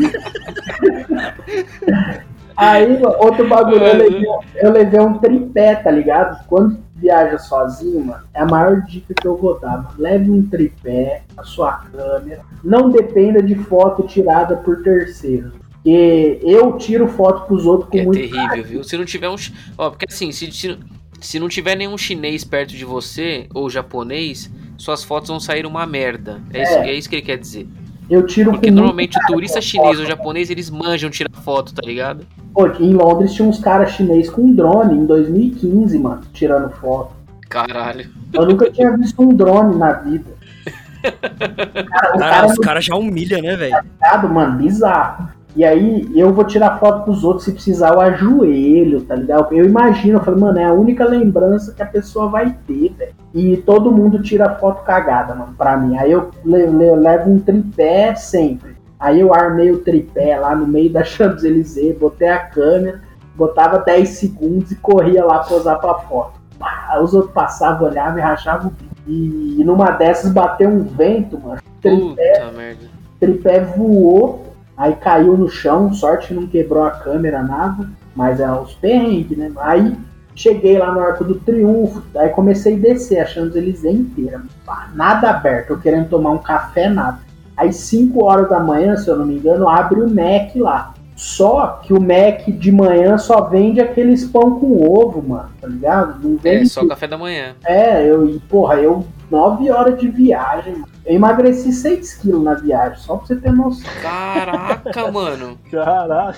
Aí, outro bagulho, eu levei, eu levei um tripé, tá ligado? Quando viaja sozinho, mano, é a maior dica que eu vou dar, mano. Leve um tripé, a sua câmera. Não dependa de foto tirada por terceiros. Porque eu tiro foto pros outros com É muito terrível, viu? Se não tiver um. Ó, porque assim, se, se, se não tiver nenhum chinês perto de você, ou japonês, suas fotos vão sair uma merda. É, Isso, É. é isso que ele quer dizer. Eu tiro Porque normalmente o turista chinês ou japonês, eles manjam tirar foto, tá ligado? Pô, aqui em Londres tinha uns caras chineses com drone em 2015, mano, tirando foto. Caralho. Eu nunca tinha visto um drone na vida. Cara, o Cara, cara os caras já humilham, né, velho? mano, bizarro. E aí eu vou tirar foto pros outros se precisar eu ajoelho, tá ligado? Eu imagino, eu falei, mano, é a única lembrança que a pessoa vai ter, velho. E todo mundo tira foto cagada, mano, pra mim. Aí eu le- le- levo um tripé sempre. Aí eu armei o tripé lá no meio da [laughs] Champs-Élysées, botei a câmera, botava 10 segundos e corria lá posar pra foto. Pá, Os outros passavam, olhavam e rachavam o bico. E, numa dessas bateu um vento, mano. Tripé Puta merda. tripé voou Aí caiu no chão, sorte que não quebrou a câmera, nada. Mas é os perrengues, né? Aí cheguei lá no Arco do Triunfo, aí comecei a descer, achando Champs-Élysées inteira. Pá, Nada aberto, eu querendo tomar um café, nada. Aí 5 horas da manhã, se eu não me engano, abre o Mac lá. Só que o Mac de manhã só vende aqueles pão com ovo, mano, tá ligado? Não É, vende só café da manhã. é, eu, e, porra, eu, 9 horas de viagem, mano. eu emagreci 6 quilos na viagem, só pra você ter noção. Caraca, [laughs] mano. Caraca.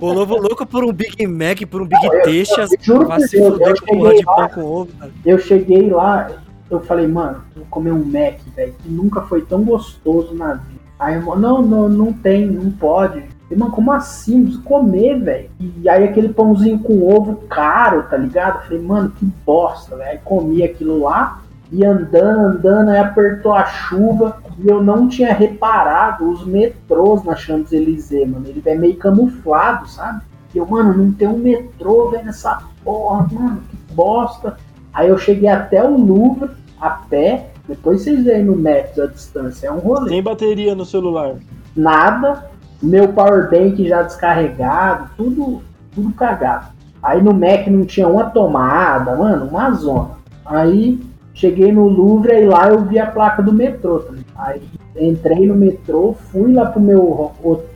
O Lobo louco por um Big Mac, por um Big Texas. eu Deus, porra de cheguei pão lá. com ovo, cara. Eu cheguei lá, eu falei, mano, vou comer um Mac, velho, que nunca foi tão gostoso na vida. Aí, eu, não, não, não tem, não pode. Falei, mano, como assim? Preciso comer, velho. E aí aquele pãozinho com ovo caro, tá ligado? Eu falei, mano, que bosta, velho. Aí comi aquilo lá, e andando, andando, aí apertou a chuva, e eu não tinha reparado os metrôs na Champs-Élysées, mano. Ele é meio camuflado, sabe? E eu, mano, não tem um metrô, velho, nessa porra, mano, que bosta. Aí eu cheguei até o Louvre, a pé, depois vocês veem no Maps a distância, é um rolê. Sem bateria no celular. Nada, meu powerbank já descarregado, tudo, tudo cagado. Aí no Mac não tinha uma tomada, mano, uma zona. Aí cheguei no Louvre e lá eu vi a placa do metrô. tá? Aí entrei no metrô, fui lá pro meu.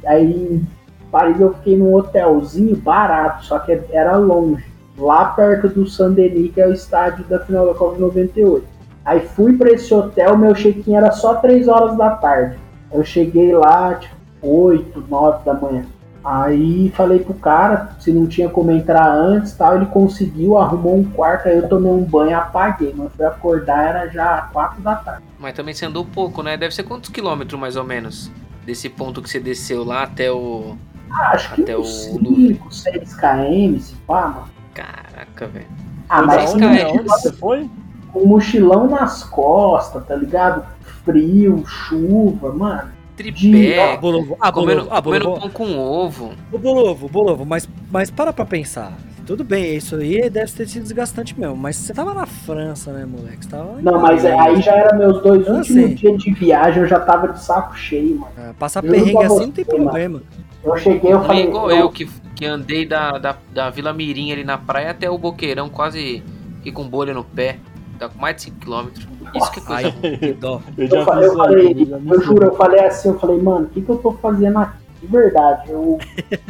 Aí em Paris eu fiquei num hotelzinho barato, só que era longe. Lá perto do Saint-Denis, que é o estádio da final da Copa de 98. Aí fui pra esse hotel, meu check-in era só 3 horas da tarde. Eu cheguei lá, tipo, 8, 9 da manhã. Aí falei pro cara se não tinha como entrar antes tal. Ele conseguiu, arrumou um quarto, aí eu tomei um banho apaguei. Mas fui acordar, era já 4 da tarde. Mas também você andou pouco, né? Deve ser quantos quilômetros mais ou menos? Desse ponto que você desceu lá até o. Ah, acho que Até uns o Louvre. 5, 6 km, se pá, mano. Caraca, velho. Ah, Mas com aonde você foi? com mochilão nas costas, tá ligado? Frio, chuva, mano. Tripé. Ah, Bolovo, ah, comendo Bolovo, ah, comendo Bolovo. pão com ovo. Ô, Bolovo, Bolovo, mas, mas para pra pensar. Tudo bem, isso aí deve ter sido desgastante mesmo, mas você tava na França, né, moleque? Você tava Não, mas é- aí já era meus dois Eu últimos sei. dias de viagem, eu já tava de saco cheio, mano. É, Passar Eu perrengue assim não tem problema. Eu cheguei, eu Não é falei. igual eu que, que andei da, da, da Vila Mirim ali na praia até o Boqueirão, quase fiquei com bolha no pé. Tá com mais de 5km. Isso que é coisa Ai, dó. Eu Eu, já eu falei, já me eu juro, eu falei assim, eu falei, mano, o que, que eu tô fazendo aqui? De verdade, eu.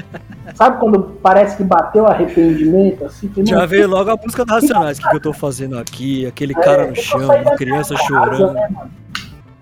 [laughs] Sabe quando parece que bateu arrependimento? Assim, falei, Já mano, veio logo a música da Racionais. O que, que eu tô fazendo aqui? Aquele é, cara eu no tô chão, uma criança chorando. casa, né, mano?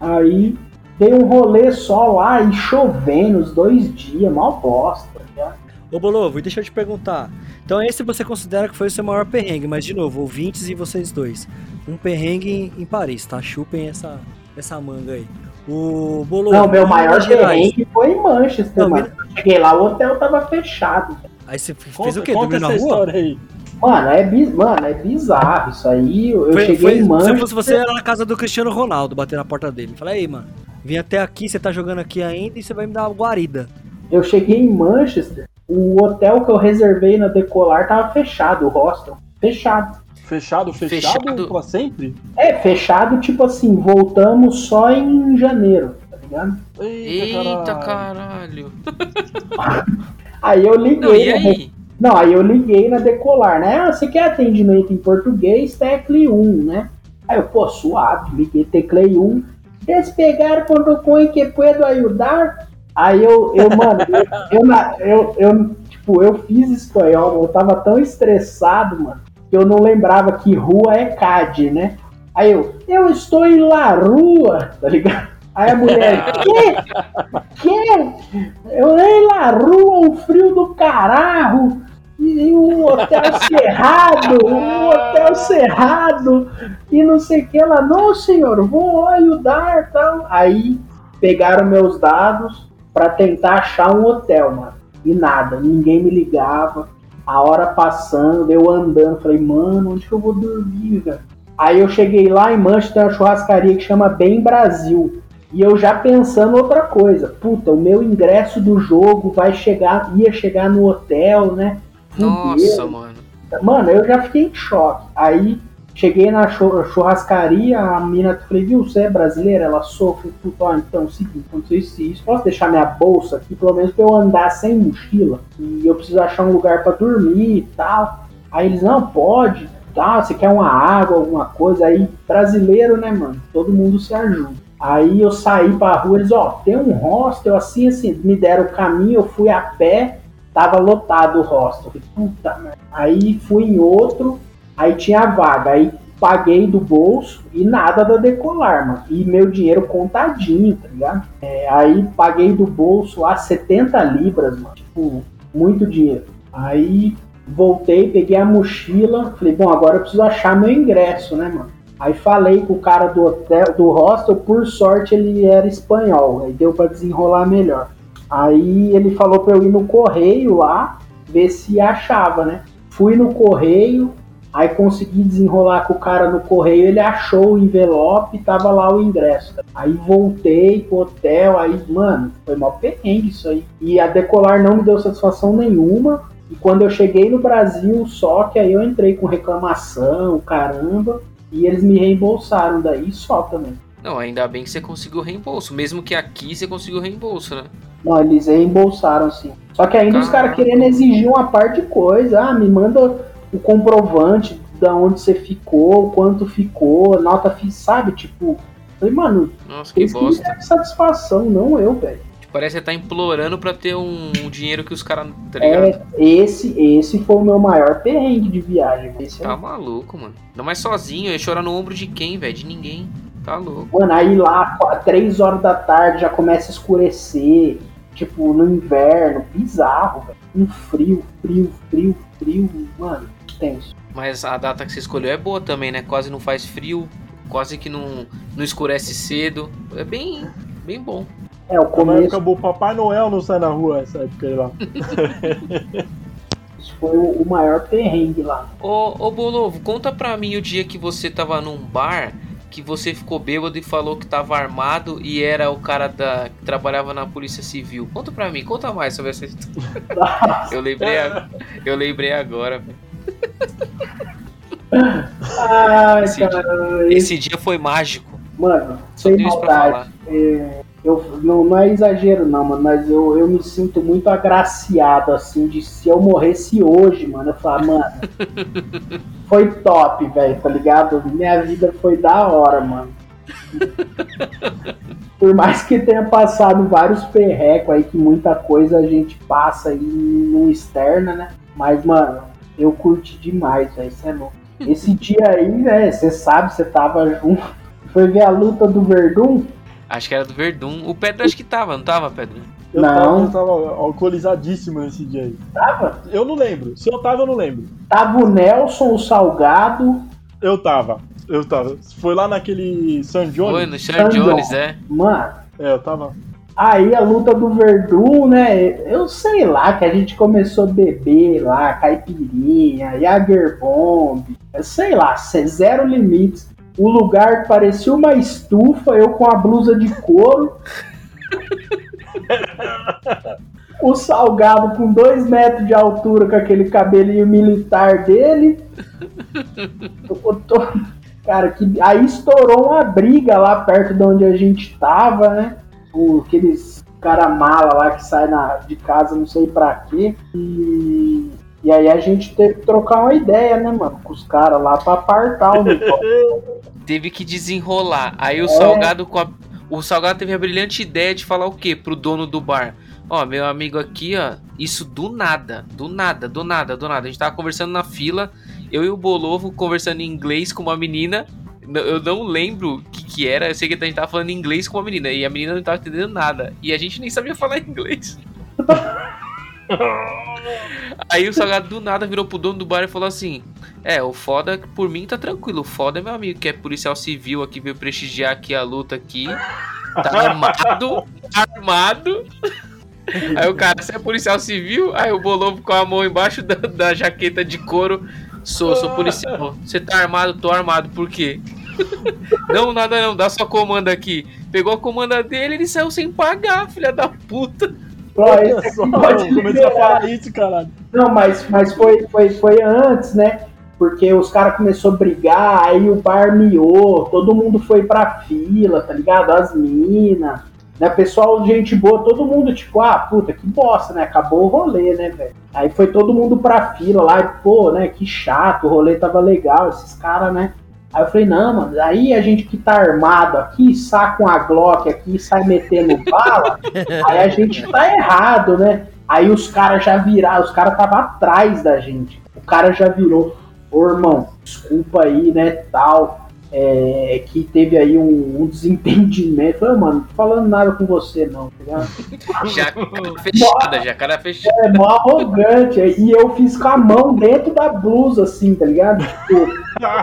Aí dei um rolê só lá e chovendo os dois dias, mal bosta. ligado? Ô Bolovo, deixa eu te perguntar. Então esse você considera que foi o seu maior perrengue, mas de novo, ouvintes e vocês dois. Um perrengue em Paris, tá? Chupem essa, essa manga aí. O Bolovo. Não, meu maior Minas Gerais. perrengue foi em Manchester, Não, mano. Eu Cheguei lá, o hotel tava fechado. Aí você fez Conta, o quê? Dormiu na rua? história aí. Mano, é, bi- mano, é bizarro isso aí. Eu, Foi, cheguei foi, em se Manchester. fosse você, era na casa do Cristiano Ronaldo, bater na porta dele. Falei, aí, mano, vim até aqui, você tá jogando aqui ainda e você vai me dar uma guarida. Eu cheguei em Manchester, o hotel que eu reservei na Decolar tava fechado, o hostel. Fechado. Fechado, fechado, Fechado. pra sempre? É, fechado, tipo assim, voltamos só em janeiro, tá ligado? Eita caralho. [laughs] Aí eu liguei. Não, e na- aí? Não, aí eu liguei na Decolar, né? Ah, você quer atendimento em português? Tecle 1, né? Aí eu, pô, suave, liguei, teclei 1. Despegar.com e que puedo ajudar? Aí eu, eu mano, eu, eu, eu, tipo, eu fiz espanhol, eu tava tão estressado, mano, que eu não lembrava que rua é CAD, né? Aí eu, eu estou em La Rua, tá ligado? Aí a mulher, que? Que? Eu em La Rua, um frio do caralho, e um hotel cerrado, um hotel cerrado, e não sei o que. Ela, não senhor, vou ajudar tal. Aí pegaram meus dados pra tentar achar um hotel, mano. E nada, ninguém me ligava. A hora passando, eu andando, falei, mano, onde que eu vou dormir, velho? Aí eu cheguei lá em Manchester, uma churrascaria que chama Bem Brasil. E eu já pensando outra coisa. Puta, o meu ingresso do jogo vai chegar, ia chegar no hotel, né? Nossa, mano. Mano, eu já fiquei em choque. Aí Cheguei na chu- churrascaria, a mina, falei, viu, você é brasileira? Ela sofre, tudo, ó, então, é o seguinte, aconteceu isso isso, posso deixar minha bolsa aqui, pelo menos pra eu andar sem mochila? E eu preciso achar um lugar pra dormir e tal. Aí eles, não, pode, tá, você quer uma água, alguma coisa? Aí, brasileiro, né, mano, todo mundo se ajuda. Aí eu saí pra rua, eles, ó, tem um hostel assim, assim, me deram o caminho, eu fui a pé, tava lotado o hostel. Puta. Aí fui em outro, aí tinha a vaga, aí paguei do bolso e nada da decolar, mano. E meu dinheiro contadinho, tá ligado? É, aí paguei do bolso lá 70 libras, mano. Tipo, muito dinheiro. Aí voltei, peguei a mochila, falei, bom, agora eu preciso achar meu ingresso, né, mano? Aí falei com o cara do hotel, do hostel, por sorte ele era espanhol, aí deu pra desenrolar melhor. Aí ele falou pra eu ir no correio lá, ver se achava, né? Fui no correio, aí consegui desenrolar com o cara no correio, ele achou o envelope e tava lá o ingresso. Aí voltei pro hotel, aí, mano, foi mó perrengue isso aí. E a Decolar não me deu satisfação nenhuma. E quando eu cheguei no Brasil, só que aí eu entrei com reclamação, caramba, e eles me reembolsaram daí só também. Não, ainda bem que você conseguiu reembolso. Mesmo que aqui você conseguiu reembolso, né? Não, eles reembolsaram sim. Só que ainda os caras querendo exigir uma parte de coisa. Ah, me manda o comprovante da onde você ficou, quanto ficou, nota sabe? Tipo, falei, mano, Nossa, que que bosta. deram satisfação, não eu, velho. Parece que você tá implorando pra ter um, um dinheiro que os caras. Tá ligado? É, esse, esse foi o meu maior perrengue de viagem. Esse Tá é... maluco, mano. Não mais sozinho, eu ia chorar no ombro de quem, velho? De ninguém. Tá louco. Mano, aí lá, três horas da tarde já começa a escurecer. Tipo, no inverno, bizarro, velho. Um frio, frio, frio, frio, mano, tenso. Mas a data que você escolheu é boa também, né? Quase não faz frio, quase que não, não escurece cedo. É bem, bem bom. É, o Como começo acabou Papai Noel não sai na rua essa época aí lá. [laughs] foi o, o maior perrengue lá. Ô, ô Bolovo, conta pra mim o dia que você tava num bar, que você ficou bêbado e falou que tava armado e era o cara da, que trabalhava na Polícia Civil. Conta pra mim, conta mais sobre essa história. [laughs] Eu lembrei, a- eu lembrei agora. velho. Ai, Esse cara, esse, dia foi mágico. mano, Só sem maldade. é, eu, não, não é exagero não, mano, mas eu, eu me sinto muito agraciado, assim, de se eu morresse hoje, mano, eu falar, mano, [laughs] foi top, velho, tá ligado? Minha vida foi da hora, mano. [laughs] Por mais que tenha passado vários perrecos aí, que muita coisa a gente passa aí no externa, né? Mas, mano, eu curti demais, velho, isso é louco. Esse dia aí, né, você sabe, você tava junto. Foi ver a luta do Verdun? Acho que era do Verdun. O Pedro acho que tava, não tava, Pedro? Eu, Não. Tava, eu tava alcoolizadíssimo nesse dia aí. Tava? Eu não lembro. Se eu tava, eu não lembro. Tava o Nelson, o Salgado. Eu tava. Eu tava. Foi lá naquele San Jones? Foi no Sean Sandon. Jones, é. Mano, É, eu tava. Aí a luta do Verdun, né? Eu sei lá que a gente começou a beber lá, caipirinha, Jager Bomb. Eu sei lá, zero limites. O lugar parecia uma estufa, eu com a blusa de couro. [laughs] o Salgado com dois metros de altura com aquele cabelinho militar dele. Eu tô- Cara, que aí estourou uma briga lá perto de onde a gente tava, né? O, aqueles cara mala lá que sai na, de casa, não sei pra quê. E, e aí a gente teve que trocar uma ideia, né, mano? Com os caras lá pra apartar o [laughs] negócio. Teve que desenrolar. Aí o É. Salgado com a... O Salgado teve a brilhante ideia de falar o quê? Pro dono do bar. Ó, meu amigo aqui, ó, isso do nada, do nada, do nada, do nada. A gente tava conversando na fila, eu e o Bolovo conversando em inglês com uma menina. Eu não lembro o que que era, eu sei que a gente tava falando inglês com uma menina e a menina não tava entendendo nada. E a gente nem sabia falar [laughs] inglês. Aí o Salgado do nada virou pro dono do bar e falou assim: É, o foda por mim tá tranquilo. O foda é meu amigo, que é policial civil aqui, veio prestigiar aqui a luta aqui. Tá armado, [laughs] armado. Aí o cara, você é policial civil? Aí o Bolovo com a mão embaixo da, da jaqueta de couro. Sou, sou policial. Você tá armado? Tô armado. Por quê? Não, nada não. Dá sua comanda aqui. Pegou a comanda dele ele saiu sem pagar, filha da puta. Esse Só a falar isso, caralho. Não, mas, mas foi, foi, foi antes, né? porque os caras começaram a brigar, aí o bar miou, todo mundo foi pra fila, tá ligado? As minas, né? Pessoal, gente boa, todo mundo tipo, ah, puta, que bosta, né? Acabou o rolê, né, velho? Aí foi todo mundo pra fila lá, e, pô, né? Que chato, o rolê tava legal, esses caras, né? Aí eu falei, não, mano, aí a gente que tá armado aqui, saca uma Glock aqui e sai metendo bala, [laughs] aí a gente tá errado, né? Aí os caras já viraram, os caras estavam atrás da gente. O cara já virou, ô irmão, desculpa aí, né, tal. É, que teve aí um, um desentendimento. Falei, mano, não tô falando nada com você, não, tá ligado? [laughs] Já cara fechada, já cara fechada. É mó arrogante. E eu fiz com a mão dentro da blusa, assim, tá ligado? Tipo,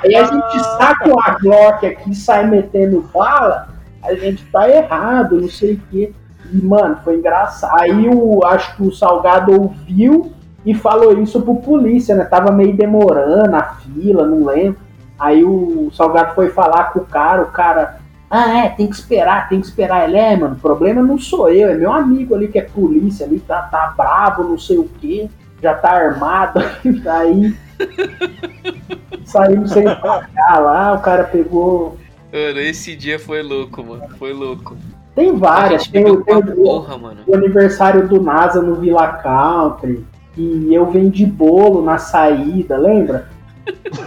aí a gente saca uma Glock aqui e sai metendo bala, a gente tá errado, não sei o quê. E, mano, foi engraçado. Aí o, acho que o Salgado ouviu e falou isso pro polícia, né? Tava meio demorando a fila, não lembro. Aí o Salgado foi falar com o cara, o cara. Ah, é, tem que esperar, tem que esperar. Ele é, mano, o problema não sou eu, é meu amigo ali que é polícia ali, tá, tá bravo, não sei o que, já tá armado. [laughs] Aí saímos sem pagar lá, o cara pegou. Mano, esse dia foi louco, mano. Foi louco. Tem várias, tem, o- tem o- porra, mano. o aniversário do NASA no Villa Country, e eu vendi bolo na saída, lembra?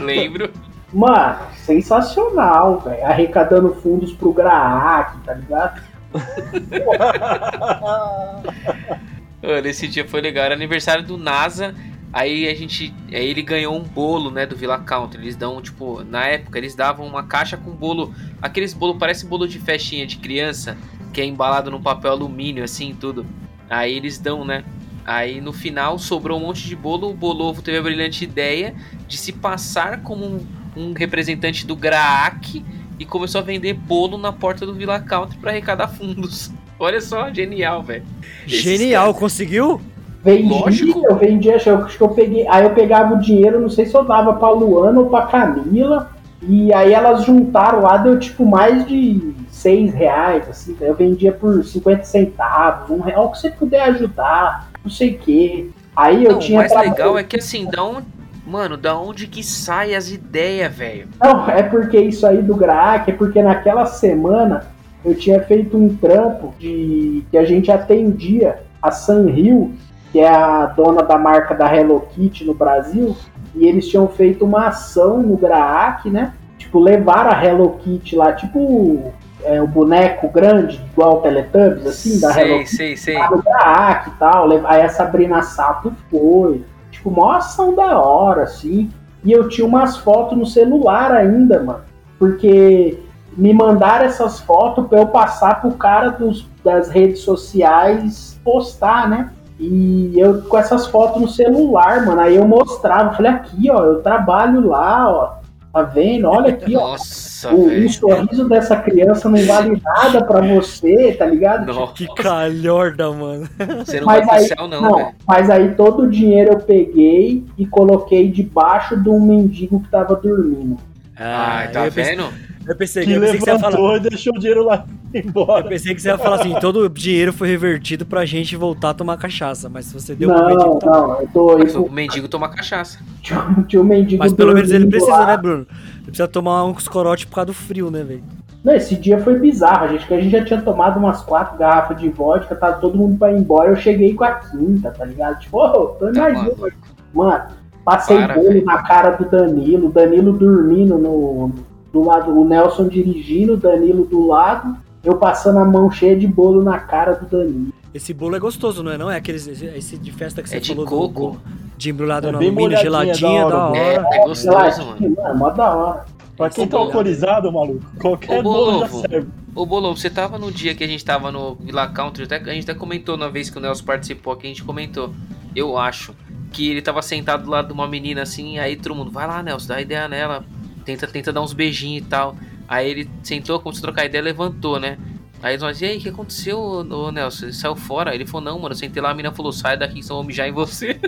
Lembro. Mano, sensacional, velho. Arrecadando fundos pro Graac, tá ligado? [laughs] Mano, esse dia foi legal. Era aniversário do NASA. Aí a gente. Aí ele ganhou um bolo, né, do Villa Country. Eles dão, tipo, na época, eles davam uma caixa com bolo. Aqueles bolo, parece bolo de festinha de criança, que é embalado num papel alumínio, assim, tudo. Aí eles dão, né? Aí no final sobrou um monte de bolo. O Bolovo teve a brilhante ideia de se passar como um, um representante do Graac e começou a vender bolo na porta do Villa Country pra arrecadar fundos. [laughs] Olha só, genial, velho. Genial, conseguiu? Vendi, Lógico. eu vendi, acho que eu peguei. Aí eu pegava o dinheiro, não sei se eu dava pra Luana ou pra Camila. E aí elas juntaram lá, deu tipo mais de seis reais, assim. Eu vendia por 50 centavos, um real, o que você puder ajudar, não sei o quê. Aí eu Não, o tinha. mais traba- legal é que assim, da onde. Mano, da onde que sai as ideias, velho? Não, é porque isso aí do Graac, é porque naquela semana eu tinha feito um trampo de que a gente atendia a Sanrio, que é a dona da marca da Hello Kitty no Brasil, e eles tinham feito uma ação no Graac, né? Tipo, levaram a Hello Kitty lá, tipo é, o boneco grande, igual o Teletubbies, assim, da Hello Sei, Kitty sei, sei. Graac e tal. Aí a Sabrina Sato foi. Tipo, mó ação da hora, assim. E eu tinha umas fotos no celular ainda, mano. Porque me mandaram essas fotos pra eu passar pro cara dos, das redes sociais postar, né? E eu com essas fotos no celular, mano. Aí eu mostrava, falei, aqui, ó, eu trabalho lá, ó. Tá vendo? Olha aqui, ó. Nossa, O, o velho. sorriso dessa criança não vale nada pra você, tá ligado? Nossa, Que calhorda, mano. você não Mas vai aí- pro céu, não, Não, mas aí todo o dinheiro eu peguei e coloquei debaixo de um mendigo que tava dormindo. Ai, tá eu pensei, vendo? Eu pensei, Que eu pensei que você ia falar. e deixou o dinheiro lá [laughs] e Eu embora. pensei que você ia falar assim, todo o dinheiro foi revertido pra gente voltar a tomar cachaça, mas se você deu pro não, mendigo, tá- não, eu tô. Mas Eu, o mendigo toma cachaça. tinha, um mendigo Mas pelo menos ele precisa, lá. né, Bruno? Ele precisa tomar uns corote por causa do frio, né, velho? Não, esse dia foi bizarro, gente, que a gente já tinha tomado umas quatro garrafas de vodka, tava todo mundo pra ir embora, eu cheguei com a quinta, tá ligado? Tipo, ô, tô Tá imaginando. maluco. Mano, passei Para, bolo na cara do Danilo, o Danilo dormindo no, do lado, o Nelson dirigindo, o Danilo do lado, eu passando a mão cheia de bolo na cara do Danilo. Esse bolo é gostoso, não é? Não é aqueles esse, de festa que você É de falou coco. do- de embrulhado É no alumínio, geladinha, da da hora. hora. É, é gostoso, mano. Geladinho, mano, mó da hora. Pra quem tá Ô, alcoolizado, maluco, qualquer Ô, bolo já serve. Ô, Bolo, você tava no dia que a gente tava no Villa Country, até, a gente até comentou na vez que o Nelson participou aqui, a gente comentou, eu acho, que ele tava sentado do lado de uma menina assim, aí todo mundo, vai lá, Nelson, dá ideia nela, tenta, tenta dar uns beijinhos e tal. Aí ele sentou, começou a trocar ideia, levantou, né? Aí eles falaram, e aí, o que aconteceu, ô, Nelson? Ele saiu fora? Ele falou, não, mano, eu sentei lá, a menina falou, sai daqui, senão eu vou mijar em você.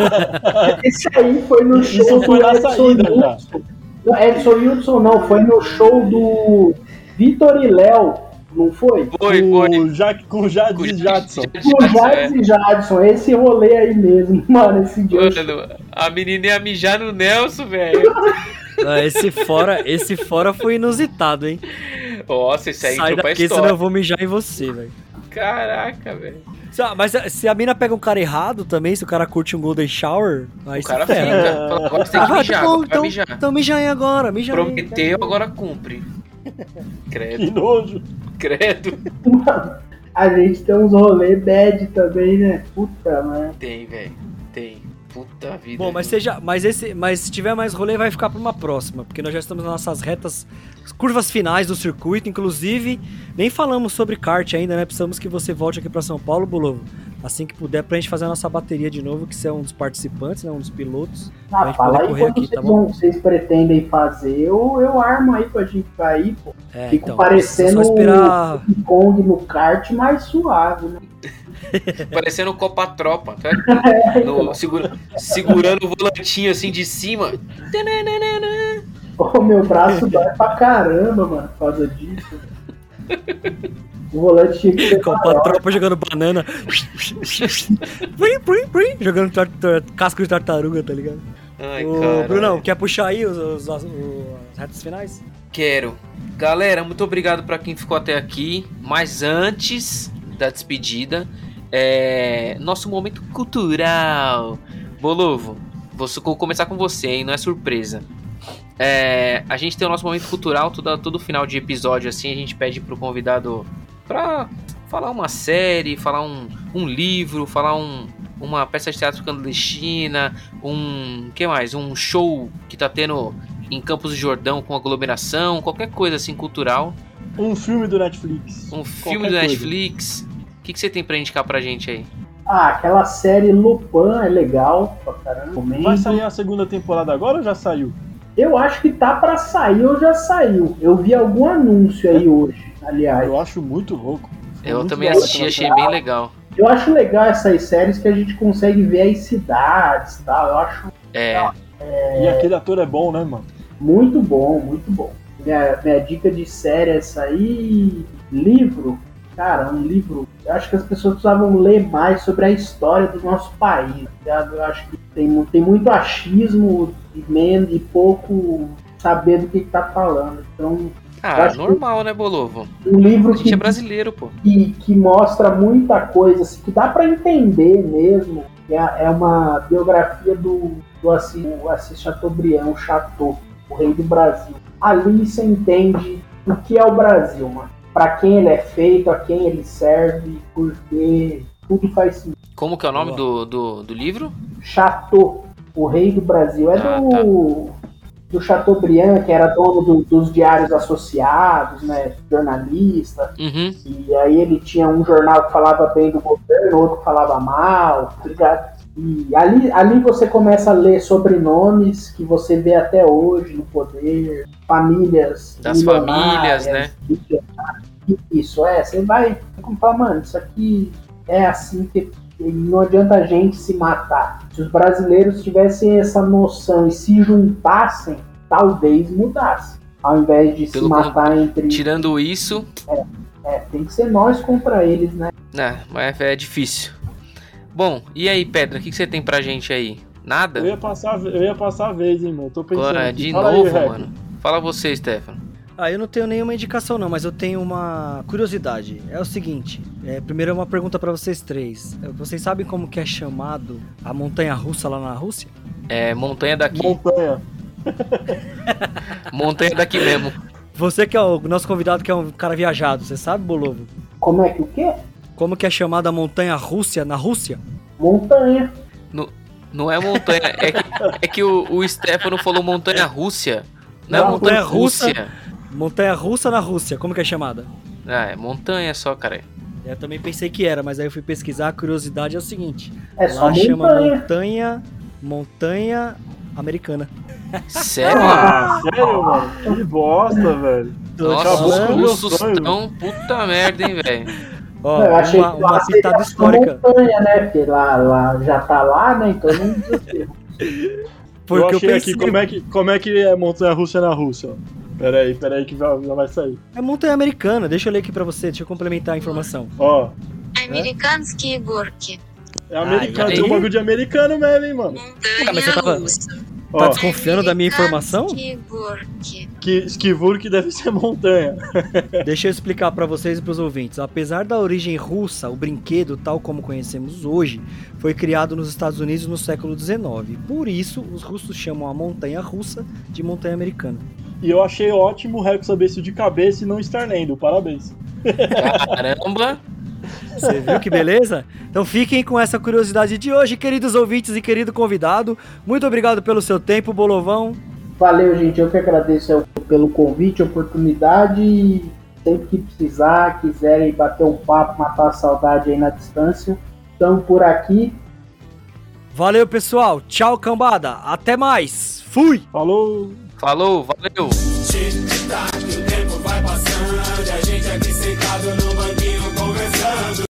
[laughs] Esse aí foi no Isso show foi do na Edson saída, já. Hudson. Não, Edson Hudson não, foi no show do Vitor e Léo, Não foi? Foi, com, foi. o Jack, com o Jades e Jadson. Com o Jades e Jadson, esse rolê aí mesmo, [laughs] mano, esse dia. Mano, a menina ia mijar no Nelson, velho. [laughs] Ah, esse fora, esse fora foi inusitado, hein? Nossa, esse aí Sai entrou pra daqui, senão eu vou mijar em você, velho. Caraca, velho. Mas se a mina pega um cara errado também, se o cara curte um Golden Shower, aí O cara fica. Fala, Agora você tem que Ah, mijar, bom, agora vai então, mijar. então mija aí agora, mija aí. Prometeu, agora cumpre. Credo, Que nojo. credo. Mano, a gente tem uns rolê bad também, né? Puta, mano. Tem, velho. Tem. Puta vida. Bom, mas seja, mas esse, mas se tiver mais rolê vai ficar para uma próxima, porque nós já estamos nas nossas retas curvas finais do circuito, inclusive nem falamos sobre kart ainda, né? Precisamos que você volte aqui para São Paulo, Bolovo, assim que puder pra gente fazer a nossa bateria de novo, que você é um dos participantes, né, um dos pilotos. Pra Ah, gente fala poder aí aqui, vocês, tá bom? vocês pretendem fazer, eu, eu armo aí pra gente cair, pô. É, Fico então, parecendo esperar King Kong no kart mais suave, né? [laughs] Parecendo Copa Tropa, tá? [laughs] No- segura- segurando o volantinho assim de cima. Ô, meu braço dói pra caramba, mano, por causa disso. O volante tinha que ser com a maior. tropa jogando banana. Prim, prim, prim, jogando casco de tartaruga, tá ligado? Ai, cara. Brunão, quer puxar aí os, os- o- as retas finais? Quero. Galera, muito obrigado pra quem ficou até aqui. Mas antes da despedida, é... nosso momento cultural. Bolovo, vou começar com você, hein? Não é surpresa. É, a gente tem o nosso momento cultural, todo, todo final de episódio assim, a gente pede pro convidado pra falar uma série, falar um, um livro, falar um, uma peça de teatro clandestina, um. que mais? Um show que tá tendo em Campos do Jordão com aglomeração, qualquer coisa assim cultural. Um filme do Netflix. Um filme Qualquer do coisa. Netflix. O que, que você tem pra indicar pra gente aí? Ah, aquela série Lupin é legal pra caramba. Vai sair a segunda temporada agora ou já saiu? Eu acho que tá pra sair ou já saiu. Eu vi algum anúncio aí hoje, aliás. Eu acho muito louco. Eu Muito também assisti, achei série. bem legal. Eu acho legal essas séries que a gente consegue ver as cidades e tal. Eu acho É, E aquele ator é bom, né, mano? muito bom, muito bom. Minha, minha dica de série é essa aí. Livro, cara, um livro. Eu acho que as pessoas precisavam ler mais sobre a história do nosso país. tá? Eu acho que tem, tem muito achismo e, menos, e pouco saber do que, que tá falando. Então, ah, normal, né, Bolovo? um livro que é brasileiro, pô. que, que mostra muita coisa, assim, que dá para entender mesmo. É, é uma biografia do, do Assis, Assis Chateaubriand, o Chateau, o rei do Brasil. Ali você entende o que é o Brasil, mano. Para quem ele é feito, a quem ele serve, porque tudo faz sentido. Como que é o nome do, do, do livro? Chateau, o rei do Brasil, é Ah, do, do Chateaubriand, que era dono do- dos diários associados, né, jornalista. Uhum. E aí ele tinha um jornal que falava bem do governo, outro que falava mal, tá ligado? E ali, ali você começa a ler sobrenomes que você vê até hoje no poder, famílias. Das famílias, né? Isso, é. Você vai como fala, mano, isso aqui é assim que não adianta a gente se matar. Se os brasileiros tivessem essa noção e se juntassem, talvez mudasse. Ao invés de Pelo se matar entre. Tirando isso, É, tem que ser nós contra eles, né? né, mas é difícil. Bom, e aí, Pedra, o que, que você tem pra gente aí? Nada? Eu ia passar, eu ia passar a vez, hein, mano. Tô pensando. Agora, aqui. de Fala aí, novo, Rap. mano. Fala você, Stefano. Ah, eu não tenho nenhuma indicação não, mas eu tenho uma curiosidade. É o seguinte, é, primeiro é uma pergunta pra vocês três. É, Vocês sabem como que é chamado a montanha russa lá na Rússia? É, montanha daqui. Montanha. [laughs] Montanha daqui mesmo. Você que é o nosso convidado, que é um cara viajado, você sabe, Bolovo? Como é que o quê? Como que é chamada a montanha Rússia na Rússia? Montanha. Não é montanha, é que, é que o, o Stefano falou montanha Rússia. Não, é Não, montanha montanha russa. Rússia. Montanha russa na Rússia, como que é chamada? Ah, é montanha só, cara. Eu também pensei que era, mas aí eu fui pesquisar, a curiosidade é o seguinte. É só Lá chama montanha. montanha, montanha americana. Sério? Ah, sério, mano? Que bosta, velho. Nossa, os russos estão puta merda, hein, velho. Ó, eu achei uma, que uma pitada histórica. Montanha, né? Porque lá, lá já tá lá, né? Então não Porque eu achei eu pensei... aqui como é, que, como é que é montanha russa na Rússia. Peraí, peraí que já vai sair. É montanha americana, deixa eu ler aqui pra você, deixa eu complementar a informação. Ó. Americanski Gorki. É americano, ah, tem um bagulho de americano mesmo, hein, mano. Montanha Cara, mas você tava... russa. Tá desconfiando da minha informação? Que Skivurk deve ser montanha. [laughs] Deixa eu explicar para vocês e pros ouvintes. Apesar da origem russa, o brinquedo, tal como conhecemos hoje, foi criado nos Estados Unidos no século XIX. Por isso, os russos chamam a montanha russa de montanha americana. E eu achei ótimo o Rex saber isso de cabeça e não estar lendo. Parabéns. Caramba! Você viu que beleza? Então fiquem com essa curiosidade de hoje, queridos ouvintes e querido convidado. Muito obrigado pelo seu tempo, Bolovão. Valeu, gente. Eu que agradeço pelo convite, oportunidade. E sempre que precisar, quiserem bater um papo, matar a saudade aí na distância, estamos por aqui. Valeu, pessoal. Tchau, cambada. Até mais. Fui! Falou! Falou, valeu! Tic-tac,